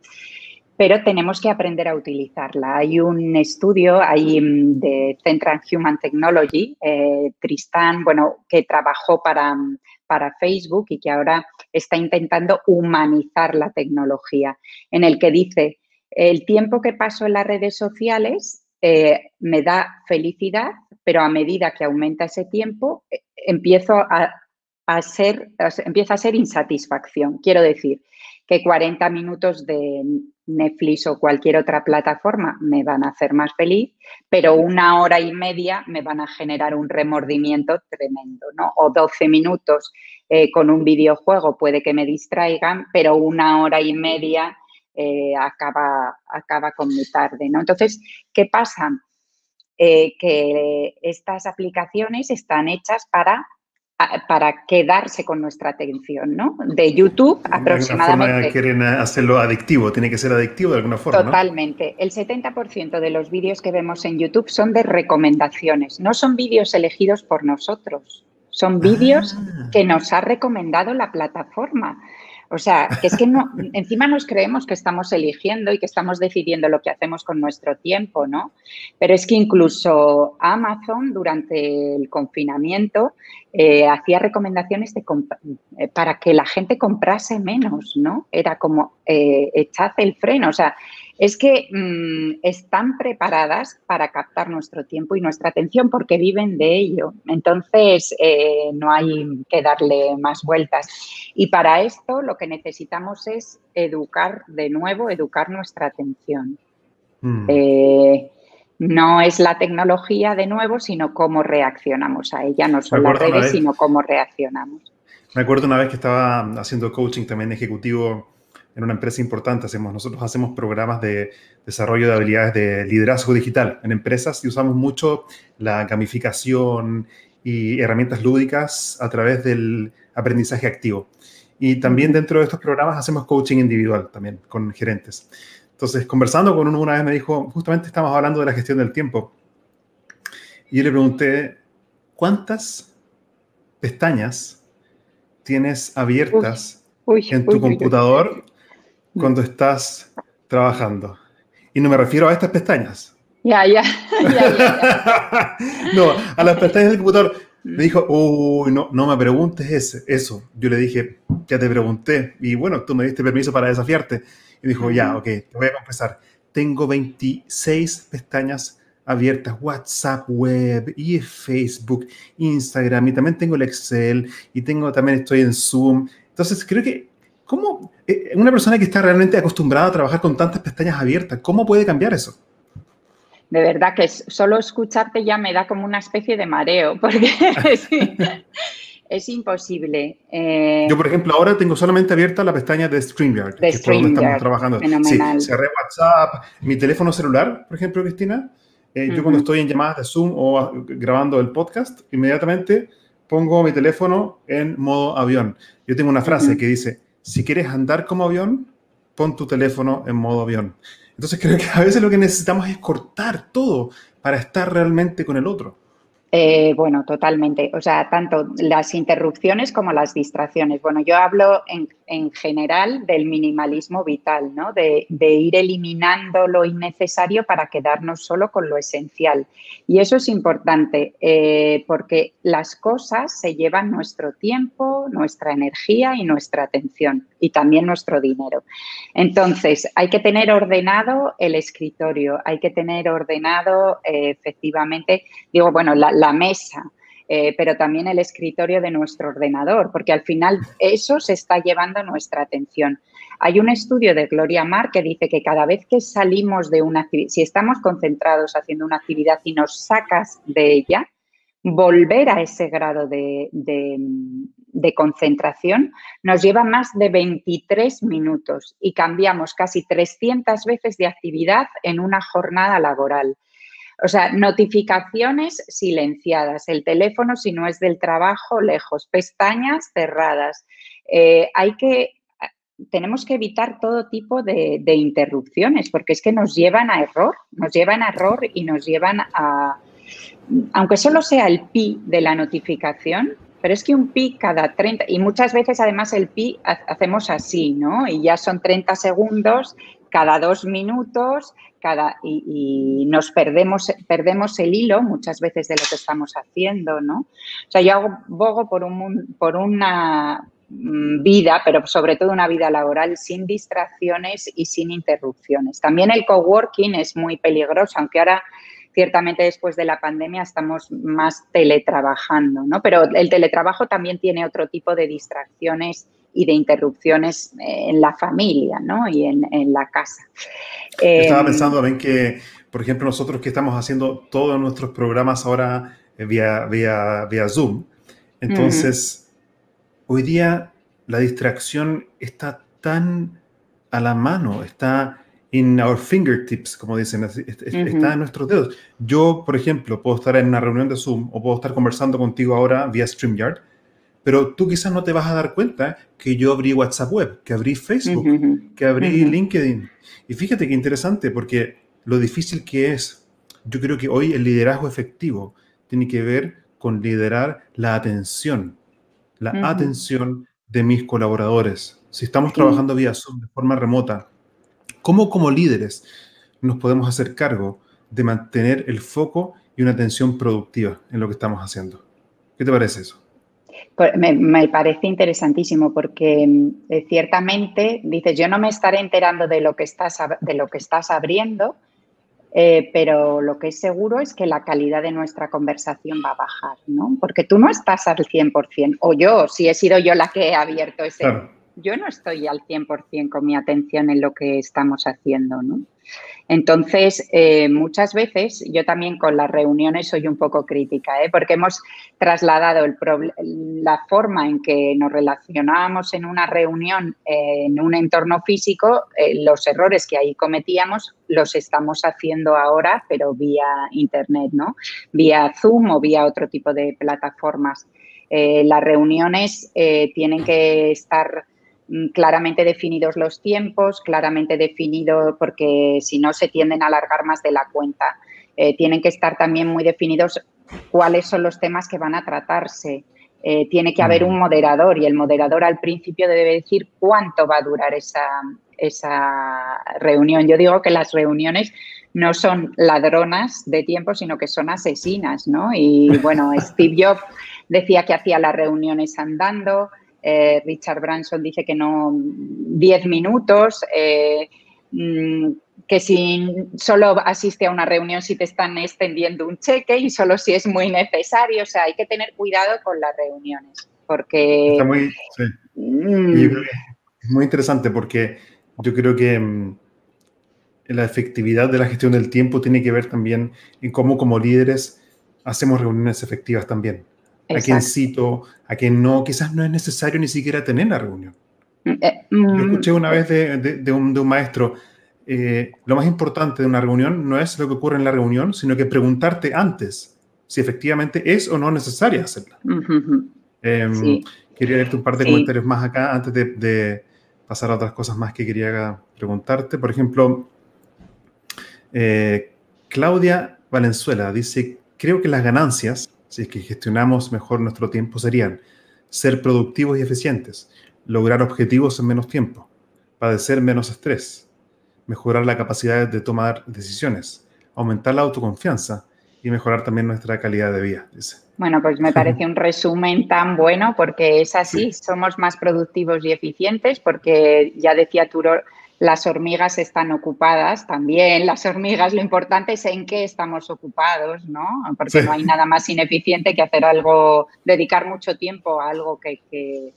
[SPEAKER 3] pero tenemos que aprender a utilizarla. Hay un estudio ahí mm, de Central Human Technology, Tristan, bueno, que trabajó para, para Facebook y que ahora está intentando humanizar la tecnología, en el que dice el tiempo que paso en las redes sociales eh, me da felicidad, pero a medida que aumenta ese tiempo, eh, empiezo a, ser, empieza a ser insatisfacción. Quiero decir que 40 minutos de Netflix o cualquier otra plataforma me van a hacer más feliz, pero una hora y media me van a generar un remordimiento tremendo, ¿no? O 12 minutos eh, con un videojuego puede que me distraigan, pero una hora y media eh, acaba, acaba con mi tarde. ¿no? Entonces, ¿qué pasa? Eh, que estas aplicaciones están hechas para, para quedarse con nuestra atención, ¿no? De YouTube aproximadamente.
[SPEAKER 2] quieren hacerlo adictivo, tiene que ser adictivo de alguna forma.
[SPEAKER 3] Totalmente. El 70% de los vídeos que vemos en YouTube son de recomendaciones, no son vídeos elegidos por nosotros, son vídeos ah. que nos ha recomendado la plataforma. O sea, es que no, encima nos creemos que estamos eligiendo y que estamos decidiendo lo que hacemos con nuestro tiempo, ¿no? Pero es que incluso Amazon durante el confinamiento eh, hacía recomendaciones de eh, para que la gente comprase menos, ¿no? Era como eh, echad el freno, o sea, es que mm, están preparadas para captar nuestro tiempo y nuestra atención porque viven de ello. Entonces, eh, no hay que darle más vueltas. Y para esto lo que necesitamos es educar de nuevo, educar nuestra atención. Mm. Eh, no es la tecnología de nuevo, sino cómo reaccionamos a ella, no solo las redes, sino cómo reaccionamos.
[SPEAKER 2] Me acuerdo una vez que estaba haciendo coaching también ejecutivo en una empresa importante. Hacemos, nosotros hacemos programas de desarrollo de habilidades de liderazgo digital en empresas y usamos mucho la gamificación y herramientas lúdicas a través del aprendizaje activo. Y también dentro de estos programas hacemos coaching individual también con gerentes. Entonces, conversando con uno una vez me dijo, justamente estamos hablando de la gestión del tiempo. Y yo le pregunté, ¿cuántas pestañas tienes abiertas en tu computador cuando estás trabajando. Y no me refiero a estas pestañas. <laughs>
[SPEAKER 3] Ya, ya.
[SPEAKER 2] no, a las pestañas del computador. Me dijo, uy, no, no me preguntes ese, eso. Yo le dije, ya te pregunté. Y bueno, tú me diste permiso para desafiarte. Y dijo, ya, ok, te voy a confesar. Tengo 26 pestañas abiertas, WhatsApp web y Facebook, Instagram, y también tengo el Excel, y tengo también estoy en Zoom. Entonces creo que ¿Cómo eh, una persona que está realmente acostumbrada a trabajar con tantas pestañas abiertas, cómo puede cambiar eso?
[SPEAKER 3] De verdad que solo escucharte ya me da como una especie de mareo, <laughs> porque es, imposible.
[SPEAKER 2] Eh. Yo, por ejemplo, ahora tengo solamente abierta la pestaña de StreamYard, que es por donde estamos trabajando. Sí, cerré WhatsApp, mi teléfono celular, por ejemplo, Cristina. Eh, yo cuando estoy en llamadas de Zoom o grabando el podcast, inmediatamente pongo mi teléfono en modo avión. Yo tengo una frase que dice, si quieres andar como avión, pon tu teléfono en modo avión. Entonces creo que a veces lo que necesitamos es cortar todo para estar realmente con el otro.
[SPEAKER 3] Eh, bueno, totalmente. O sea, tanto las interrupciones como las distracciones. Bueno, yo hablo en, en general del minimalismo vital, ¿no? de, ir eliminando lo innecesario para quedarnos solo con lo esencial. Y eso es importante eh, porque las cosas se llevan nuestro tiempo, nuestra energía y nuestra atención y también nuestro dinero. Entonces, hay que tener ordenado el escritorio, hay que tener ordenado eh, efectivamente, digo, bueno, la mesa. Eh, pero también el escritorio de nuestro ordenador, porque al final eso se está llevando nuestra atención. Hay un estudio de Gloria Mar que dice que cada vez que salimos de una actividad, si estamos concentrados haciendo una actividad y nos sacas de ella, volver a ese grado de, de, concentración nos lleva más de 23 minutos y cambiamos casi 300 veces de actividad en una jornada laboral. O sea, notificaciones silenciadas, el teléfono si no es del trabajo lejos, pestañas cerradas. Eh, hay que, tenemos que evitar todo tipo de, interrupciones porque es que nos llevan a error, nos llevan a error y nos llevan a, aunque solo sea el pi de la notificación, pero es que un pi cada 30, y muchas veces además el pi hacemos así, ¿no? Y ya son 30 segundos cada dos minutos y, nos perdemos, perdemos el hilo muchas veces de lo que estamos haciendo, ¿no? O sea, yo abogo por, un, por una mm, vida, pero sobre todo una vida laboral sin distracciones y sin interrupciones. También el coworking es muy peligroso, aunque ahora ciertamente después de la pandemia estamos más teletrabajando, ¿no? Pero el teletrabajo también tiene otro tipo de distracciones y de interrupciones en la familia ¿no? y en, la casa.
[SPEAKER 2] Estaba em, pensando también que, por ejemplo, nosotros que estamos haciendo todos nuestros programas ahora eh, vía, vía, vía Zoom, entonces hoy día la distracción está tan a la mano, está in our fingertips, como dicen, está en nuestros dedos. Yo, por ejemplo, puedo estar en una reunión de Zoom o puedo estar conversando contigo ahora vía StreamYard pero tú quizás no te vas a dar cuenta que yo abrí WhatsApp Web, que abrí Facebook, que abrí LinkedIn. Y fíjate qué interesante, porque lo difícil que es, yo creo que hoy el liderazgo efectivo tiene que ver con liderar la atención, la atención de mis colaboradores. Si estamos trabajando vía Zoom de forma remota, ¿cómo como líderes nos podemos hacer cargo de mantener el foco y una atención productiva en lo que estamos haciendo? ¿Qué te parece eso?
[SPEAKER 3] Me, parece interesantísimo porque eh, ciertamente dices, yo no me estaré enterando de lo que estás, de lo que estás abriendo, eh, pero lo que es seguro es que la calidad de nuestra conversación va a bajar, ¿no? Porque tú no estás al 100%, o yo, si he sido yo la que he abierto ese, yo no estoy al 100% con mi atención en lo que estamos haciendo, ¿no? Entonces, eh, muchas veces yo también con las reuniones soy un poco crítica, ¿eh? porque hemos trasladado la forma en que nos relacionábamos en una reunión eh, en un entorno físico, los errores que ahí cometíamos los estamos haciendo ahora, pero vía Internet, ¿no? Vía Zoom o vía otro tipo de plataformas. las reuniones tienen que estar claramente definidos los tiempos, claramente definido porque si no se tienden a alargar más de la cuenta. Eh, tienen que estar también muy definidos cuáles son los temas que van a tratarse. Eh, tiene que haber un moderador y el moderador al principio debe decir cuánto va a durar esa, esa reunión. Yo digo que las reuniones no son ladronas de tiempo, sino que son asesinas, ¿no? Y <laughs> bueno, Steve Jobs decía que hacía las reuniones andando, eh, Richard Branson dice que no 10 minutos, eh, mm, que si solo asiste a una reunión si te están extendiendo un cheque y solo si es muy necesario. O sea, hay que tener cuidado con las reuniones porque...
[SPEAKER 2] Está muy, mm. es muy interesante porque yo creo que mm, la efectividad de la gestión del tiempo tiene que ver también en cómo como líderes hacemos reuniones efectivas también a quien cito, a quien no, quizás no es necesario ni siquiera tener la reunión. Mm, eh, Yo mm. escuché una vez de, un, maestro, eh, lo más importante de una reunión no es lo que ocurre en la reunión, sino que preguntarte antes si efectivamente es o no necesaria hacerla. Em, quería leerte un par de comentarios más acá antes de, pasar a otras cosas más que quería preguntarte. Por ejemplo, eh, Claudia Valenzuela dice, creo que las ganancias si es que gestionamos mejor nuestro tiempo, serían ser productivos y eficientes, lograr objetivos en menos tiempo, padecer menos estrés, mejorar la capacidad de tomar decisiones, aumentar la autoconfianza y mejorar también nuestra calidad de vida, dice.
[SPEAKER 3] Bueno, pues me parece un resumen tan bueno porque es así, somos más productivos y eficientes porque ya decía Turo, las hormigas están ocupadas también. Las hormigas, lo importante es en qué estamos ocupados, ¿no? Porque no hay nada más ineficiente que hacer algo, dedicar mucho tiempo a algo que,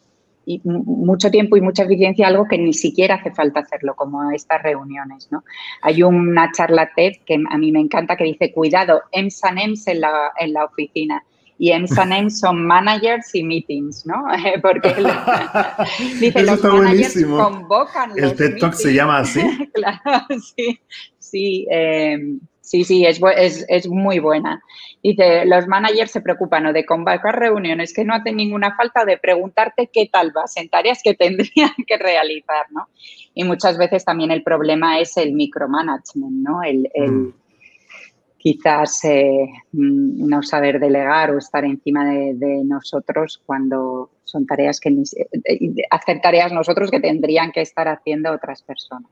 [SPEAKER 3] y mucho tiempo y mucha eficiencia a algo que ni siquiera hace falta hacerlo, como estas reuniones, ¿no? Hay una charla TED que a mí me encanta que dice, cuidado, EMS and EMS en la, en la oficina y EMS <laughs> son managers y meetings, ¿no? <laughs> Porque <laughs>
[SPEAKER 2] dice, los managers convocan El TED Talk se llama así.
[SPEAKER 3] claro, sí, sí, em, sí, sí, es, es, es, muy buena. Dice, los managers se preocupan o de convocar reuniones que no hacen ninguna falta de preguntarte qué tal vas en tareas que tendrían que realizar, ¿no? Y muchas veces también el problema es el micromanagement, ¿no? El, mm quizás eh, mm, no saber delegar o estar encima de, nosotros cuando son tareas que hacer tareas nosotros que tendrían que estar haciendo otras personas.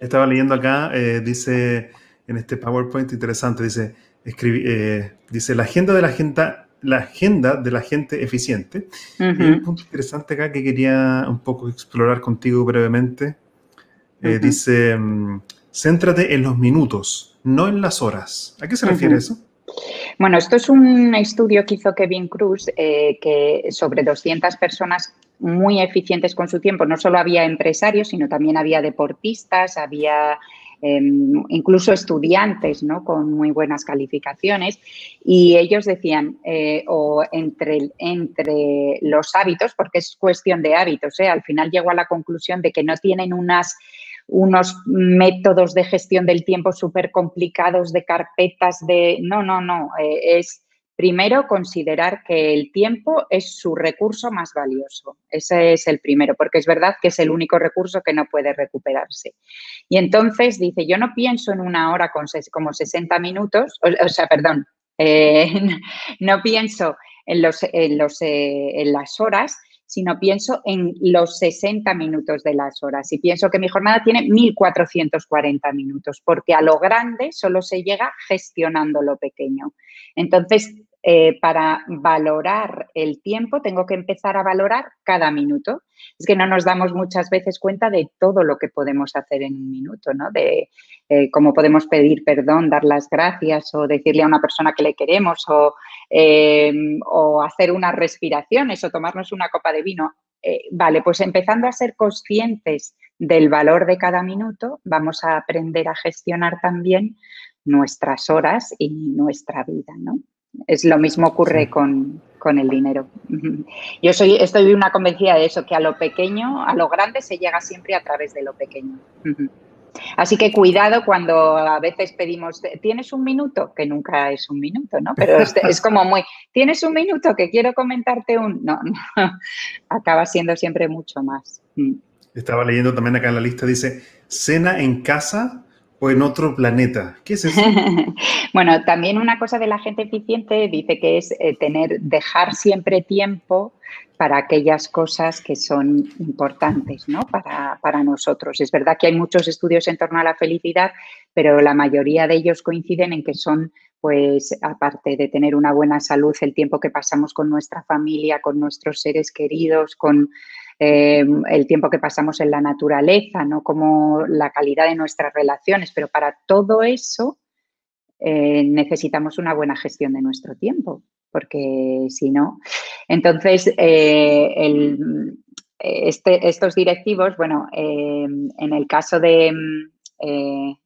[SPEAKER 2] Estaba leyendo acá, eh, dice en este PowerPoint interesante, dice, eh, dice la agenda de la gente, la agenda de la gente eficiente. y un punto interesante acá que quería un poco explorar contigo brevemente. Dice, mm, céntrate en los minutos no en las horas. ¿A qué se refiere eso?
[SPEAKER 3] Bueno, esto es un estudio que hizo Kevin Cruz eh, que sobre 200 personas muy eficientes con su tiempo. No solo había empresarios, sino también había deportistas, había em, incluso estudiantes ¿no? con muy buenas calificaciones. Y ellos decían, eh, o entre, entre los hábitos, porque es cuestión de hábitos, ¿eh? al final llegó a la conclusión de que no tienen unas unos métodos de gestión del tiempo súper complicados, de carpetas, de... No, no, no, eh, es primero considerar que el tiempo es su recurso más valioso. Ese es el primero, porque es verdad que es el único recurso que no puede recuperarse. Y entonces dice, yo no pienso en una hora con como 60 minutos, o, sea, perdón, eh, <laughs> no pienso en, los, en, los, eh, en las horas, sino pienso en los 60 minutos de las horas y pienso que mi jornada tiene 1.440 minutos, porque a lo grande solo se llega gestionando lo pequeño. Entonces, eh, para valorar el tiempo tengo que empezar a valorar cada minuto. Es que no nos damos muchas veces cuenta de todo lo que podemos hacer en un minuto, ¿no? De eh, cómo podemos pedir perdón, dar las gracias o decirle a una persona que le queremos o, em, o hacer unas respiraciones o tomarnos una copa de vino. Eh, vale, pues empezando a ser conscientes del valor de cada minuto, vamos a aprender a gestionar también nuestras horas y nuestra vida, ¿no? Es lo mismo ocurre con, el dinero. <laughs> Yo soy, estoy una convencida de eso, que a lo pequeño, a lo grande se llega siempre a través de lo pequeño. <laughs> Así que cuidado cuando a veces pedimos, ¿tienes un minuto? Que nunca es un minuto, ¿no? Pero es, como muy, ¿tienes un minuto que quiero comentarte un? No, <laughs> no, acaba siendo siempre mucho más. Mm.
[SPEAKER 2] Estaba leyendo también acá en la lista, dice, cena en casa o en otro planeta. ¿Qué es eso? <laughs>
[SPEAKER 3] bueno, también una cosa de la gente eficiente dice que es eh, tener, dejar siempre tiempo para aquellas cosas que son importantes ¿no? para, para, nosotros. Es verdad que hay muchos estudios en torno a la felicidad, pero la mayoría de ellos coinciden en que son, pues, aparte de tener una buena salud, el tiempo que pasamos con nuestra familia, con nuestros seres queridos, con Em, el tiempo que pasamos en la naturaleza, ¿no? Como la calidad de nuestras relaciones, pero para todo eso eh, necesitamos una buena gestión de nuestro tiempo, porque si no, entonces eh, este, estos directivos, bueno, em, en el caso de eh,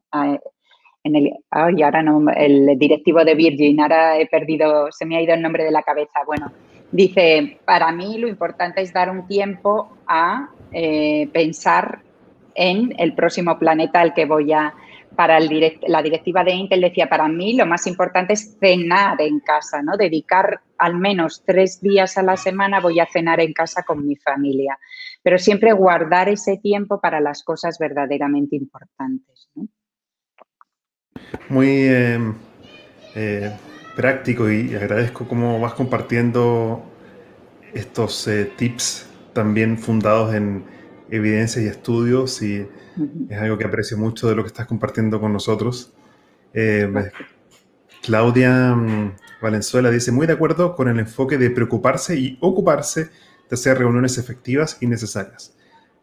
[SPEAKER 3] en el, ay, ahora no, el directivo de Virgin, ahora he perdido, se me ha ido el nombre de la cabeza. Bueno, Dice, para mí lo importante es dar un tiempo a eh, pensar en el próximo planeta al que voy a... Para la directiva de Intel decía, para mí lo más importante es cenar en casa, ¿no? Dedicar al menos tres días a la semana voy a cenar en casa con mi familia, pero siempre guardar ese tiempo para las cosas verdaderamente importantes.
[SPEAKER 2] Muy eh, eh, práctico y agradezco cómo vas compartiendo estos eh, tips también fundados en evidencias y estudios y es algo que aprecio mucho de lo que estás compartiendo con nosotros. Eh, Claudia mm, Valenzuela dice, muy de acuerdo con el enfoque de preocuparse y ocuparse de hacer reuniones efectivas y necesarias.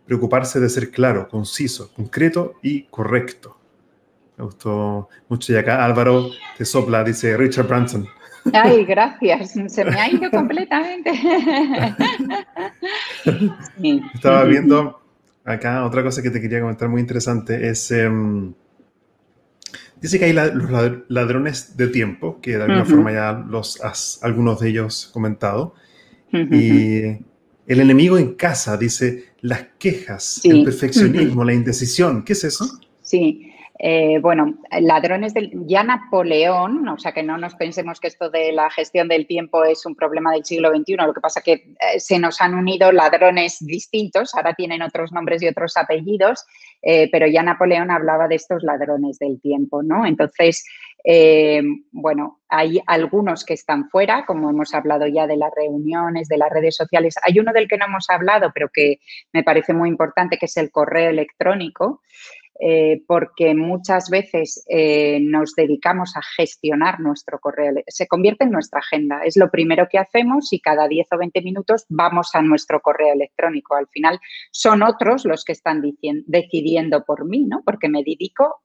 [SPEAKER 2] Preocuparse de ser claro, conciso, concreto y correcto. Me gustó mucho. Y acá Álvaro te sopla, dice Richard Branson.
[SPEAKER 3] Ay, gracias. Se me ha ido completamente. <laughs>
[SPEAKER 2] Estaba viendo acá otra cosa que te quería comentar muy interesante. Es. Em, dice que hay los ladrones de tiempo, que de alguna forma ya los has, algunos de ellos comentado. Y el enemigo en casa, dice las quejas, el perfeccionismo, la indecisión. ¿Qué es eso?
[SPEAKER 3] Sí, eh, bueno, ladrones del. Ya Napoleón, o sea que no nos pensemos que esto de la gestión del tiempo es un problema del siglo XXI, lo que pasa que eh, se nos han unido ladrones distintos, ahora tienen otros nombres y otros apellidos, eh, pero ya Napoleón hablaba de estos ladrones del tiempo, ¿no? Entonces, bueno, hay algunos que están fuera, como hemos hablado ya de las reuniones, de las redes sociales. Hay uno del que no hemos hablado, pero que me parece muy importante, que es el correo electrónico. Eh, porque muchas veces eh, nos dedicamos a gestionar nuestro correo, se convierte en nuestra agenda, es lo primero que hacemos y cada 10 o 20 minutos vamos a nuestro correo electrónico. Al final son otros los que están decidiendo por mí, ¿no? Porque me dedico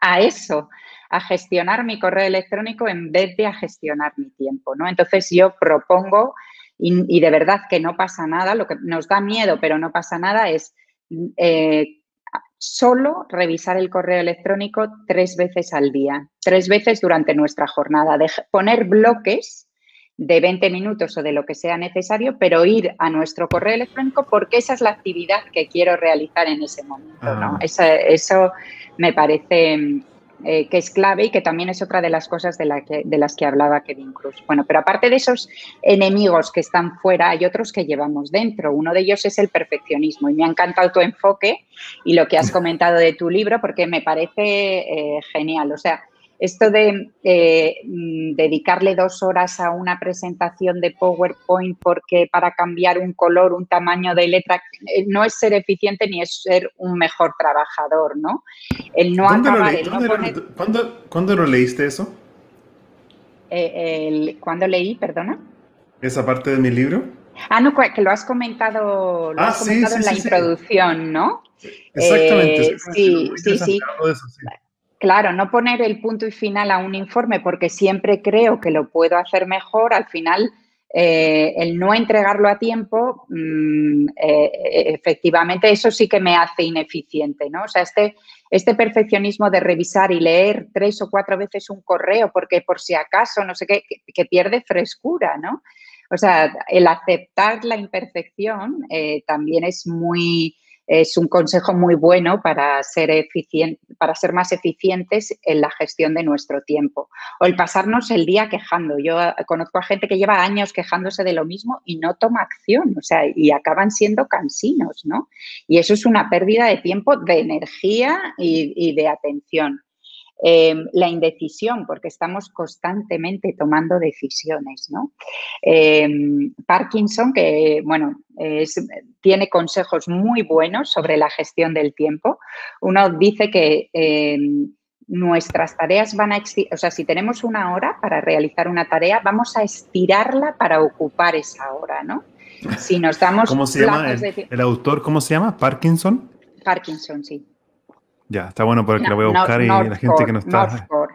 [SPEAKER 3] a eso, a gestionar mi correo electrónico en vez de a gestionar mi tiempo, ¿no? Entonces yo propongo, y, de verdad que no pasa nada, lo que nos da miedo, pero no pasa nada, es eh, solo revisar el correo electrónico tres veces al día, tres veces durante nuestra jornada, de poner bloques de 20 minutos o de lo que sea necesario, pero ir a nuestro correo electrónico porque esa es la actividad que quiero realizar en ese momento. Ah. eso me parece eh, que es clave y que también es otra de las cosas de, de, las que hablaba Kevin Cruz. Bueno, pero aparte de esos enemigos que están fuera, hay otros que llevamos dentro. Uno de ellos es el perfeccionismo y me ha encantado tu enfoque y lo que has comentado de tu libro porque me parece eh, genial. O sea, esto de eh, mm, dedicarle dos horas a una presentación de PowerPoint porque para cambiar un color, un tamaño de letra, eh, no es ser eficiente ni es ser un mejor trabajador, ¿no?
[SPEAKER 2] El no acabar, ¿cuándo, lo leíste eso?
[SPEAKER 3] Eh, ¿Cuándo leí, perdona?
[SPEAKER 2] ¿Esa parte de mi libro?
[SPEAKER 3] Ah, no, que lo has comentado, lo ah, has comentado en la introducción, ¿no?
[SPEAKER 2] Exactamente.
[SPEAKER 3] sí, sí, sí. Claro, no poner el punto y final a un informe porque siempre creo que lo puedo hacer mejor, al final eh, el no entregarlo a tiempo, mm, eh, efectivamente, eso sí que me hace ineficiente, ¿no? O sea, este, este perfeccionismo de revisar y leer tres o cuatro veces un correo porque por si acaso, no sé qué, que, pierde frescura, ¿no? O sea, el aceptar la imperfección eh, también es muy, es un consejo muy bueno para ser, eficiente, para ser más eficientes en la gestión de nuestro tiempo. O el pasarnos el día quejando. Yo eh, conozco a gente que lleva años quejándose de lo mismo y no toma acción, o sea, y acaban siendo cansinos, ¿no? Y eso es una pérdida de tiempo, de energía y de atención. Em, la indecisión, porque estamos constantemente tomando decisiones. ¿no? Em, Parkinson, que bueno, tiene consejos muy buenos sobre la gestión del tiempo. Uno dice que em, nuestras tareas van a, o sea, si tenemos una hora para realizar una tarea, vamos a estirarla para ocupar esa hora, ¿no? Si nos damos
[SPEAKER 2] ¿Cómo se llama el, autor? ¿Cómo se llama? Parkinson.
[SPEAKER 3] Parkinson, sí.
[SPEAKER 2] Ya, está bueno porque lo voy a buscar y la gente que no está.
[SPEAKER 3] Northcore,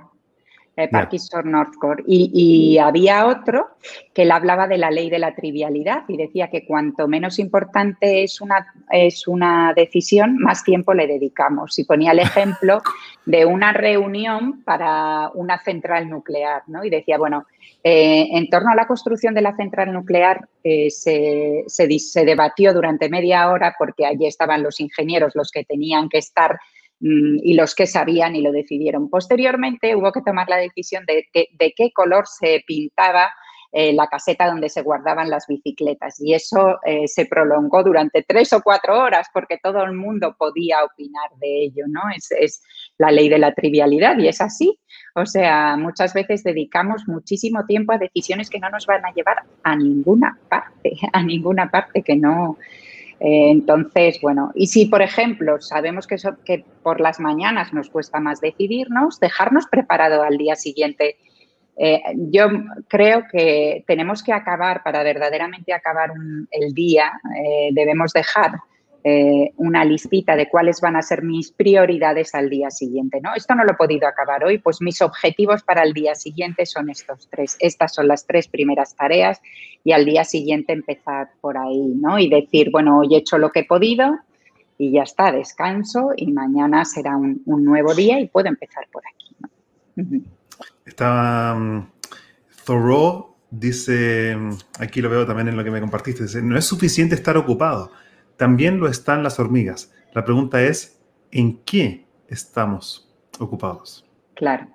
[SPEAKER 3] eh, Parkinson Northcore. Y, había otro que le hablaba de la ley de la trivialidad y decía que cuanto menos importante es una, es una decisión, más tiempo le dedicamos. Y ponía el ejemplo <laughs> de una reunión para una central nuclear, ¿no? Y decía, bueno, eh, en torno a la construcción de la central nuclear eh, se, se, se debatió durante media hora porque allí estaban los ingenieros, los que tenían que estar y los que sabían y lo decidieron. Posteriormente hubo que tomar la decisión de, de qué color se pintaba eh, la caseta donde se guardaban las bicicletas. Y eso eh, se prolongó durante tres o cuatro horas porque todo el mundo podía opinar de ello, ¿no? Es, es la ley de la trivialidad y es así. O sea, muchas veces dedicamos muchísimo tiempo a decisiones que no nos van a llevar a ninguna parte, <laughs> a ninguna parte que no, eh, entonces, bueno, y si, por ejemplo, sabemos que, que por las mañanas nos cuesta más decidirnos, dejarnos preparado al día siguiente. Eh, yo creo que tenemos que acabar, para verdaderamente acabar el día, eh, debemos dejar eh, una listita de cuáles van a ser mis prioridades al día siguiente. ¿no? Esto no lo he podido acabar hoy, pues mis objetivos para el día siguiente son estos tres. Estas son las tres primeras tareas y al día siguiente empezar por ahí ¿no? y decir, bueno, hoy he hecho lo que he podido y ya está, descanso y mañana será un, nuevo día y puedo empezar por aquí.
[SPEAKER 2] Estaba um, Thoreau, dice, aquí lo veo también en lo que me compartiste, dice, no es suficiente estar ocupado también lo están las hormigas. La pregunta es, ¿en qué estamos ocupados?
[SPEAKER 3] Claro,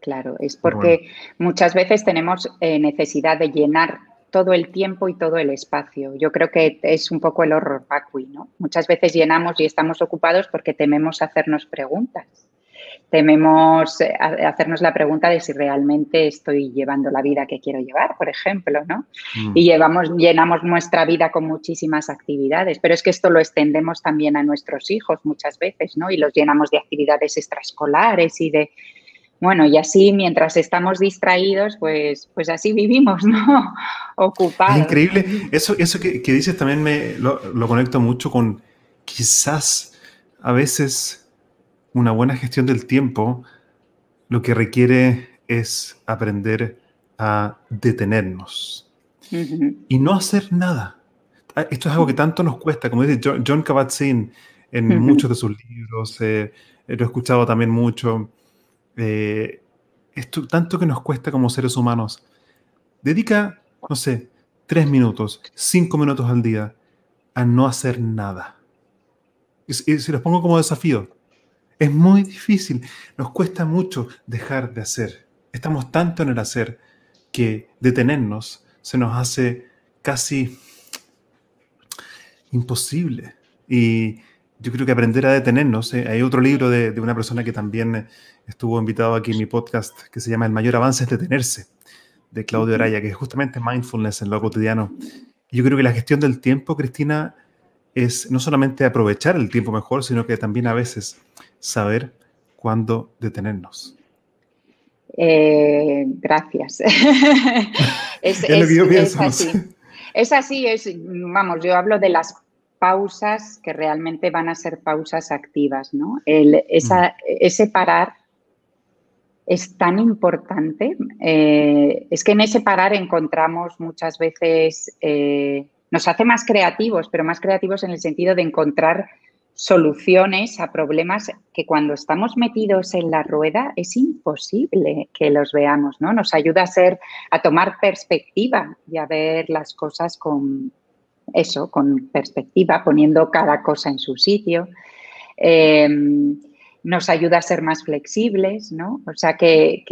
[SPEAKER 3] claro. Es porque muchas veces tenemos eh, necesidad de llenar todo el tiempo y todo el espacio. Yo creo que es un poco el horror vacui, ¿no? Muchas veces llenamos y estamos ocupados porque tememos hacernos preguntas tememos eh, hacernos la pregunta de si realmente estoy llevando la vida que quiero llevar, por ejemplo, ¿no? Mm. Y llevamos, llenamos nuestra vida con muchísimas actividades, pero es que esto lo extendemos también a nuestros hijos muchas veces, ¿no? Y los llenamos de actividades extraescolares y de, bueno, y así mientras estamos distraídos, pues, pues así vivimos, <laughs> ¿no? Ocupados.
[SPEAKER 2] Es increíble. Eso, eso que, dices también me lo, lo conecto mucho con quizás a veces una buena gestión del tiempo lo que requiere es aprender a detenernos y no hacer nada. Ah, esto es algo que tanto nos cuesta, como dice John Kabat-Zinn en muchos de sus libros, eh, lo he escuchado también mucho. Eh, esto, tanto que nos cuesta como seres humanos. Dedica, no sé, tres minutos, cinco minutos al día a no hacer nada. Y, y si los pongo como desafío, es muy difícil, nos cuesta mucho dejar de hacer. Estamos tanto en el hacer que detenernos se nos hace casi imposible. Y yo creo que aprender a detenernos, eh, hay otro libro de, una persona que también estuvo invitado aquí en mi podcast que se llama El mayor avance es detenerse, de Claudio Araya, que es justamente mindfulness en lo cotidiano. Yo creo que la gestión del tiempo, Cristina, es no solamente aprovechar el tiempo mejor, sino que también a veces saber cuándo detenernos.
[SPEAKER 3] Eh, gracias. <laughs> es, <laughs> así. Es así, es, vamos, yo hablo de las pausas que realmente van a ser pausas activas, ¿no? esa, mm. Ese parar es tan importante. Eh, es que en ese parar encontramos muchas veces, eh, nos hace más creativos, pero más creativos en el sentido de encontrar soluciones a problemas que cuando estamos metidos en la rueda es imposible que los veamos, ¿no? Nos ayuda a ser, a tomar perspectiva y a ver las cosas con eso, con perspectiva, poniendo cada cosa en su sitio. Em, nos ayuda a ser más flexibles, ¿no? O sea que,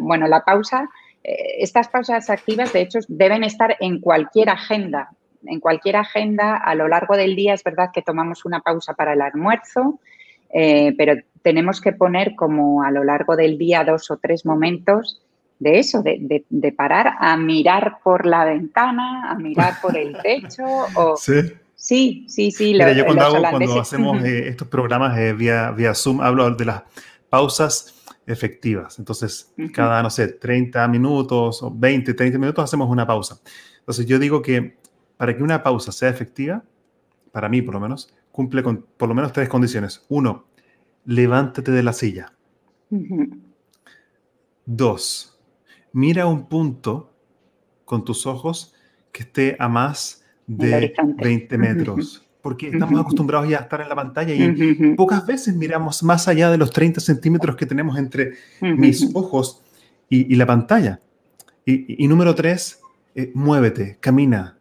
[SPEAKER 3] bueno, la pausa, eh, estas pausas activas, de hecho, deben estar en cualquier agenda en cualquier agenda a lo largo del día es verdad que tomamos una pausa para el almuerzo, eh, pero tenemos que poner como a lo largo del día dos o tres momentos de eso, de, parar a mirar por la ventana, a mirar por el techo. <laughs> O, sí. Sí, sí, sí.
[SPEAKER 2] yo cuando, hacemos eh, <laughs> estos programas eh, vía, vía Zoom hablo de las pausas efectivas. Entonces, cada, no sé, 30 minutos o 20, 30 minutos hacemos una pausa. Entonces, yo digo que para que una pausa sea efectiva, para mí por lo menos, cumple con por lo menos tres condiciones. Uno, levántate de la silla. Dos, mira un punto con tus ojos que esté a más de 20 metros. Porque estamos acostumbrados ya a estar en la pantalla y pocas veces miramos más allá de los 30 centímetros que tenemos entre mis ojos y, la pantalla. Y, número tres, eh, muévete, camina,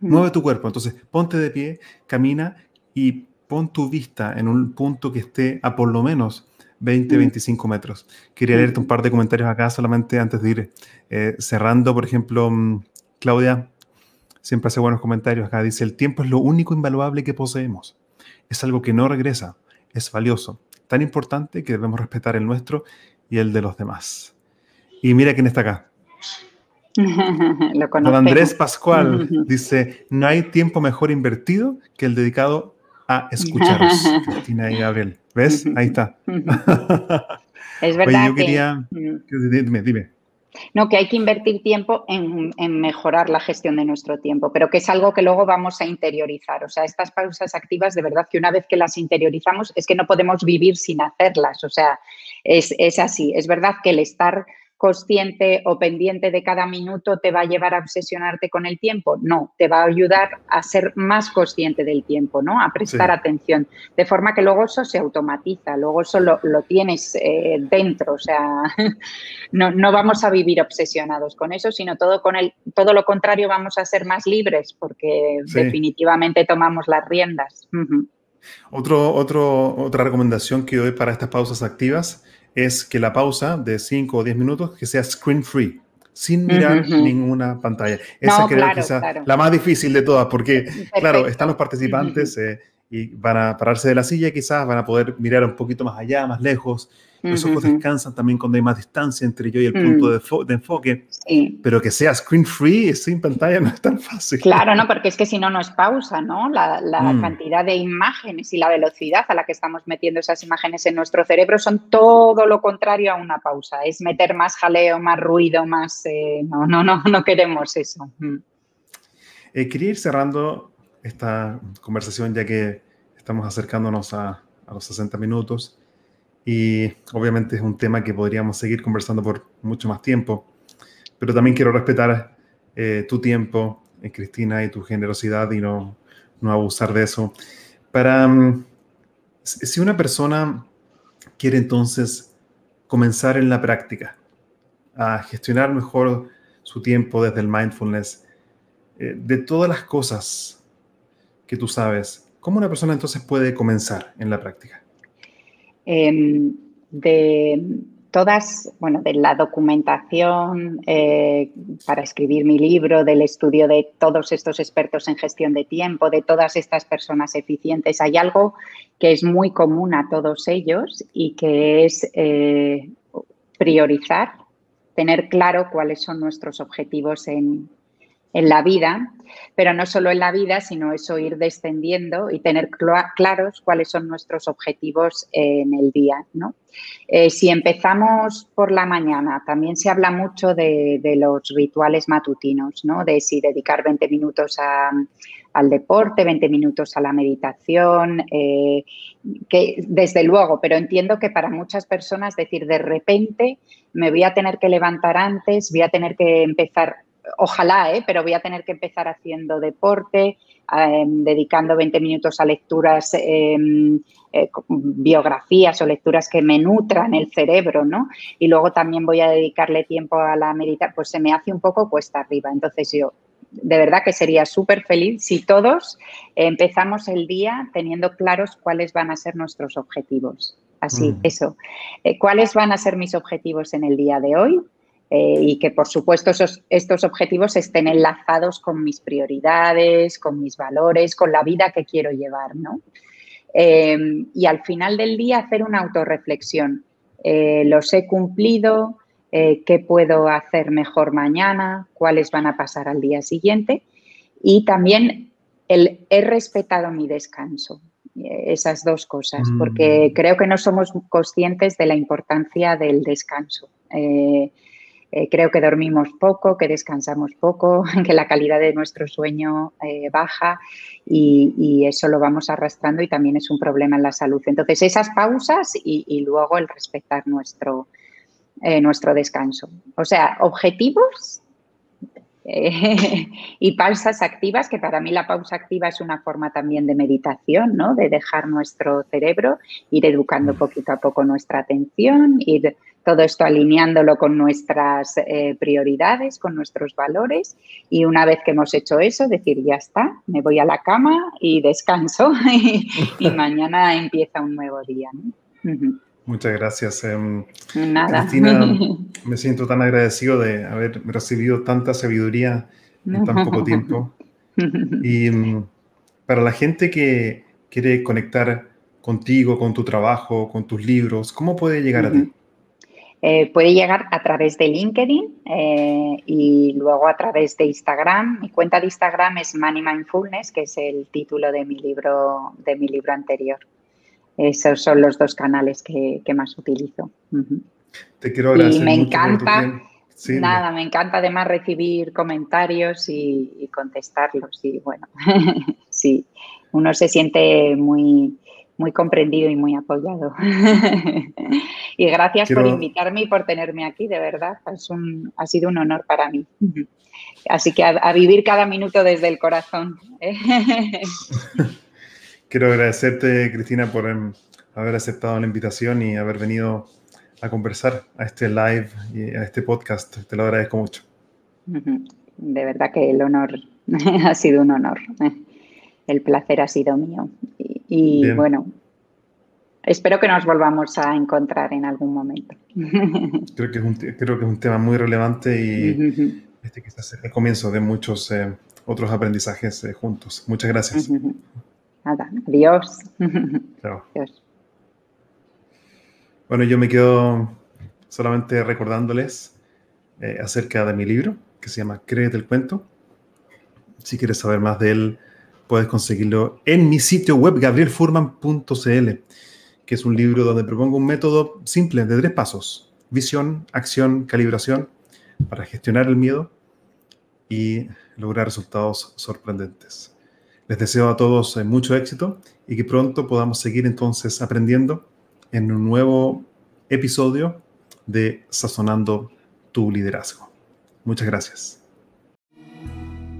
[SPEAKER 2] Mueve tu cuerpo. Entonces, ponte de pie, camina y pon tu vista en un punto que esté a por lo menos 20, 25 mm. metros. Quería leerte un par de comentarios acá solamente antes de ir eh, cerrando. Por ejemplo, mm, Claudia siempre hace buenos comentarios acá. Dice, el tiempo es lo único invaluable que poseemos. Es algo que no regresa, es valioso, tan importante que debemos respetar el nuestro y el de los demás. Y mira quién está acá. <laughs>
[SPEAKER 3] lo
[SPEAKER 2] Don Andrés Pascual dice, no hay tiempo mejor invertido que el dedicado a escucharos, <laughs> Cristina y Gabriel. ¿Ves? Ahí está. <laughs>
[SPEAKER 3] es verdad.
[SPEAKER 2] yo quería... Dime, dime.
[SPEAKER 3] No, que hay que invertir tiempo en, en, mejorar la gestión de nuestro tiempo, pero que es algo que luego vamos a interiorizar. O sea, estas pausas activas, de verdad que una vez que las interiorizamos, es que no podemos vivir sin hacerlas. O sea, es, es así. Es verdad que el estar consciente o pendiente de cada minuto te va a llevar a obsesionarte con el tiempo. No, te va a ayudar a ser más consciente del tiempo, ¿no? A prestar atención. De forma que luego eso se automatiza, luego eso lo, tienes eh, dentro. O sea, <laughs> no, no, vamos a vivir obsesionados con eso, sino todo, con el, todo lo contrario, vamos a ser más libres porque definitivamente tomamos las riendas.
[SPEAKER 2] Otro, otro, otra recomendación que doy para estas pausas activas es que la pausa de 5 o 10 minutos que sea screen free, sin mirar ninguna pantalla. Esa creo que es la más difícil de todas, porque, claro, están los participantes eh, y van a pararse de la silla, quizás van a poder mirar un poquito más allá, más lejos, los ojos descansan también cuando hay más distancia entre yo y el punto mm. de, enfoque. Pero que sea screen free, sin pantalla, no es tan fácil.
[SPEAKER 3] Claro, no, porque es que si no, no es pausa, ¿no? La, mm. cantidad de imágenes y la velocidad a la que estamos metiendo esas imágenes en nuestro cerebro son todo lo contrario a una pausa. Es meter más jaleo, más ruido, más. Eh, no, no, no, no queremos eso. Mm.
[SPEAKER 2] Eh, quería ir cerrando esta conversación ya que estamos acercándonos a, a los 60 minutos. Y obviamente es un tema que podríamos seguir conversando por mucho más tiempo, pero también quiero respetar eh, tu tiempo, eh, Cristina, y tu generosidad y no, no abusar de eso. Para, mm, si una persona quiere entonces comenzar en la práctica, a gestionar mejor su tiempo desde el mindfulness, eh, de todas las cosas que tú sabes, ¿cómo una persona entonces puede comenzar en la práctica?
[SPEAKER 3] Em, de todas, bueno, de la documentación eh, para escribir mi libro, del estudio de todos estos expertos en gestión de tiempo, de todas estas personas eficientes, hay algo que es muy común a todos ellos y que es eh, priorizar, tener claro cuáles son nuestros objetivos en, en la vida, pero no solo en la vida, sino eso ir descendiendo y tener claros cuáles son nuestros objetivos en el día. ¿no? Eh, si empezamos por la mañana, también se habla mucho de, los rituales matutinos, ¿no? de si dedicar 20 minutos al deporte, 20 minutos a la meditación, eh, que desde luego, pero entiendo que para muchas personas decir de repente me voy a tener que levantar antes, voy a tener que empezar ojalá, ¿eh? pero voy a tener que empezar haciendo deporte, em, dedicando 20 minutos a lecturas, em, eh, biografías o lecturas que me nutran el cerebro, ¿no? Y luego también voy a dedicarle tiempo a la meditación, pues se me hace un poco cuesta arriba. Entonces yo de verdad que sería súper feliz si todos empezamos el día teniendo claros cuáles van a ser nuestros objetivos. Así, mm. eso. Eh, ¿Cuáles van a ser mis objetivos en el día de hoy? Eh, y que, por supuesto, estos objetivos estén enlazados con mis prioridades, con mis valores, con la vida que quiero llevar, ¿no? Eh, y al final del día hacer una autorreflexión. Eh, ¿Los he cumplido? ¿Qué puedo hacer mejor mañana? ¿Cuáles van a pasar al día siguiente? Y también el he respetado mi descanso. Esas dos cosas, porque mm. creo que no somos conscientes de la importancia del descanso. Eh, creo que dormimos poco, que descansamos poco, <laughs> que la calidad de nuestro sueño eh, baja y, eso lo vamos arrastrando y también es un problema en la salud. Entonces, esas pausas y, luego el respetar nuestro, eh, nuestro descanso. O sea, objetivos <laughs> y pausas activas, que para mí la pausa activa es una forma también de meditación, ¿no? De dejar nuestro cerebro, ir educando poquito a poco nuestra atención, ir todo esto alineándolo con nuestras eh, prioridades, con nuestros valores y una vez que hemos hecho eso, decir, ya está, me voy a la cama y descanso <laughs> y, mañana empieza un nuevo día.
[SPEAKER 2] Muchas gracias. Em,
[SPEAKER 3] Nada.
[SPEAKER 2] Cristina, <laughs> me siento tan agradecido de haber recibido tanta sabiduría en tan poco tiempo. Y em, para la gente que quiere conectar contigo, con tu trabajo, con tus libros, ¿cómo puede llegar a ti?
[SPEAKER 3] Eh, puede llegar a través de LinkedIn eh, y luego a través de Instagram. Mi cuenta de Instagram es Money Mindfulness, que es el título de mi libro, de mi libro anterior. Esos son los dos canales que, más utilizo.
[SPEAKER 2] Te quiero agradecer.
[SPEAKER 3] Y me encanta, nada, me encanta además recibir comentarios y, y contestarlos. Y bueno, <laughs> sí, uno se siente muy, muy comprendido y muy apoyado. <laughs> y gracias por invitarme y por tenerme aquí, de verdad. Es un, ha sido un honor para mí. <laughs> Así que a, vivir cada minuto desde el corazón. <laughs>
[SPEAKER 2] Quiero agradecerte, Cristina, por em, haber aceptado la invitación y haber venido a conversar a este live y a este podcast. Te lo agradezco mucho.
[SPEAKER 3] De verdad que el honor ha sido un honor. El placer ha sido mío. Y bueno, espero que nos volvamos a encontrar en algún momento. <laughs>
[SPEAKER 2] Creo que es un, creo que es un tema muy relevante y este quizás es el comienzo de muchos eh, otros aprendizajes eh, juntos. Muchas gracias.
[SPEAKER 3] Nada, adiós. <laughs>
[SPEAKER 2] Chao. Bueno, yo me quedo solamente recordándoles eh, acerca de mi libro que se llama Créete el cuento. Si quieres saber más de él, puedes conseguirlo en mi sitio web gabrielfurman.cl, que es un libro donde propongo un método simple de tres pasos. Visión, acción, calibración para gestionar el miedo y lograr resultados sorprendentes. Les deseo a todos eh, mucho éxito y que pronto podamos seguir entonces aprendiendo en un nuevo episodio de Sazonando tu liderazgo. Muchas gracias.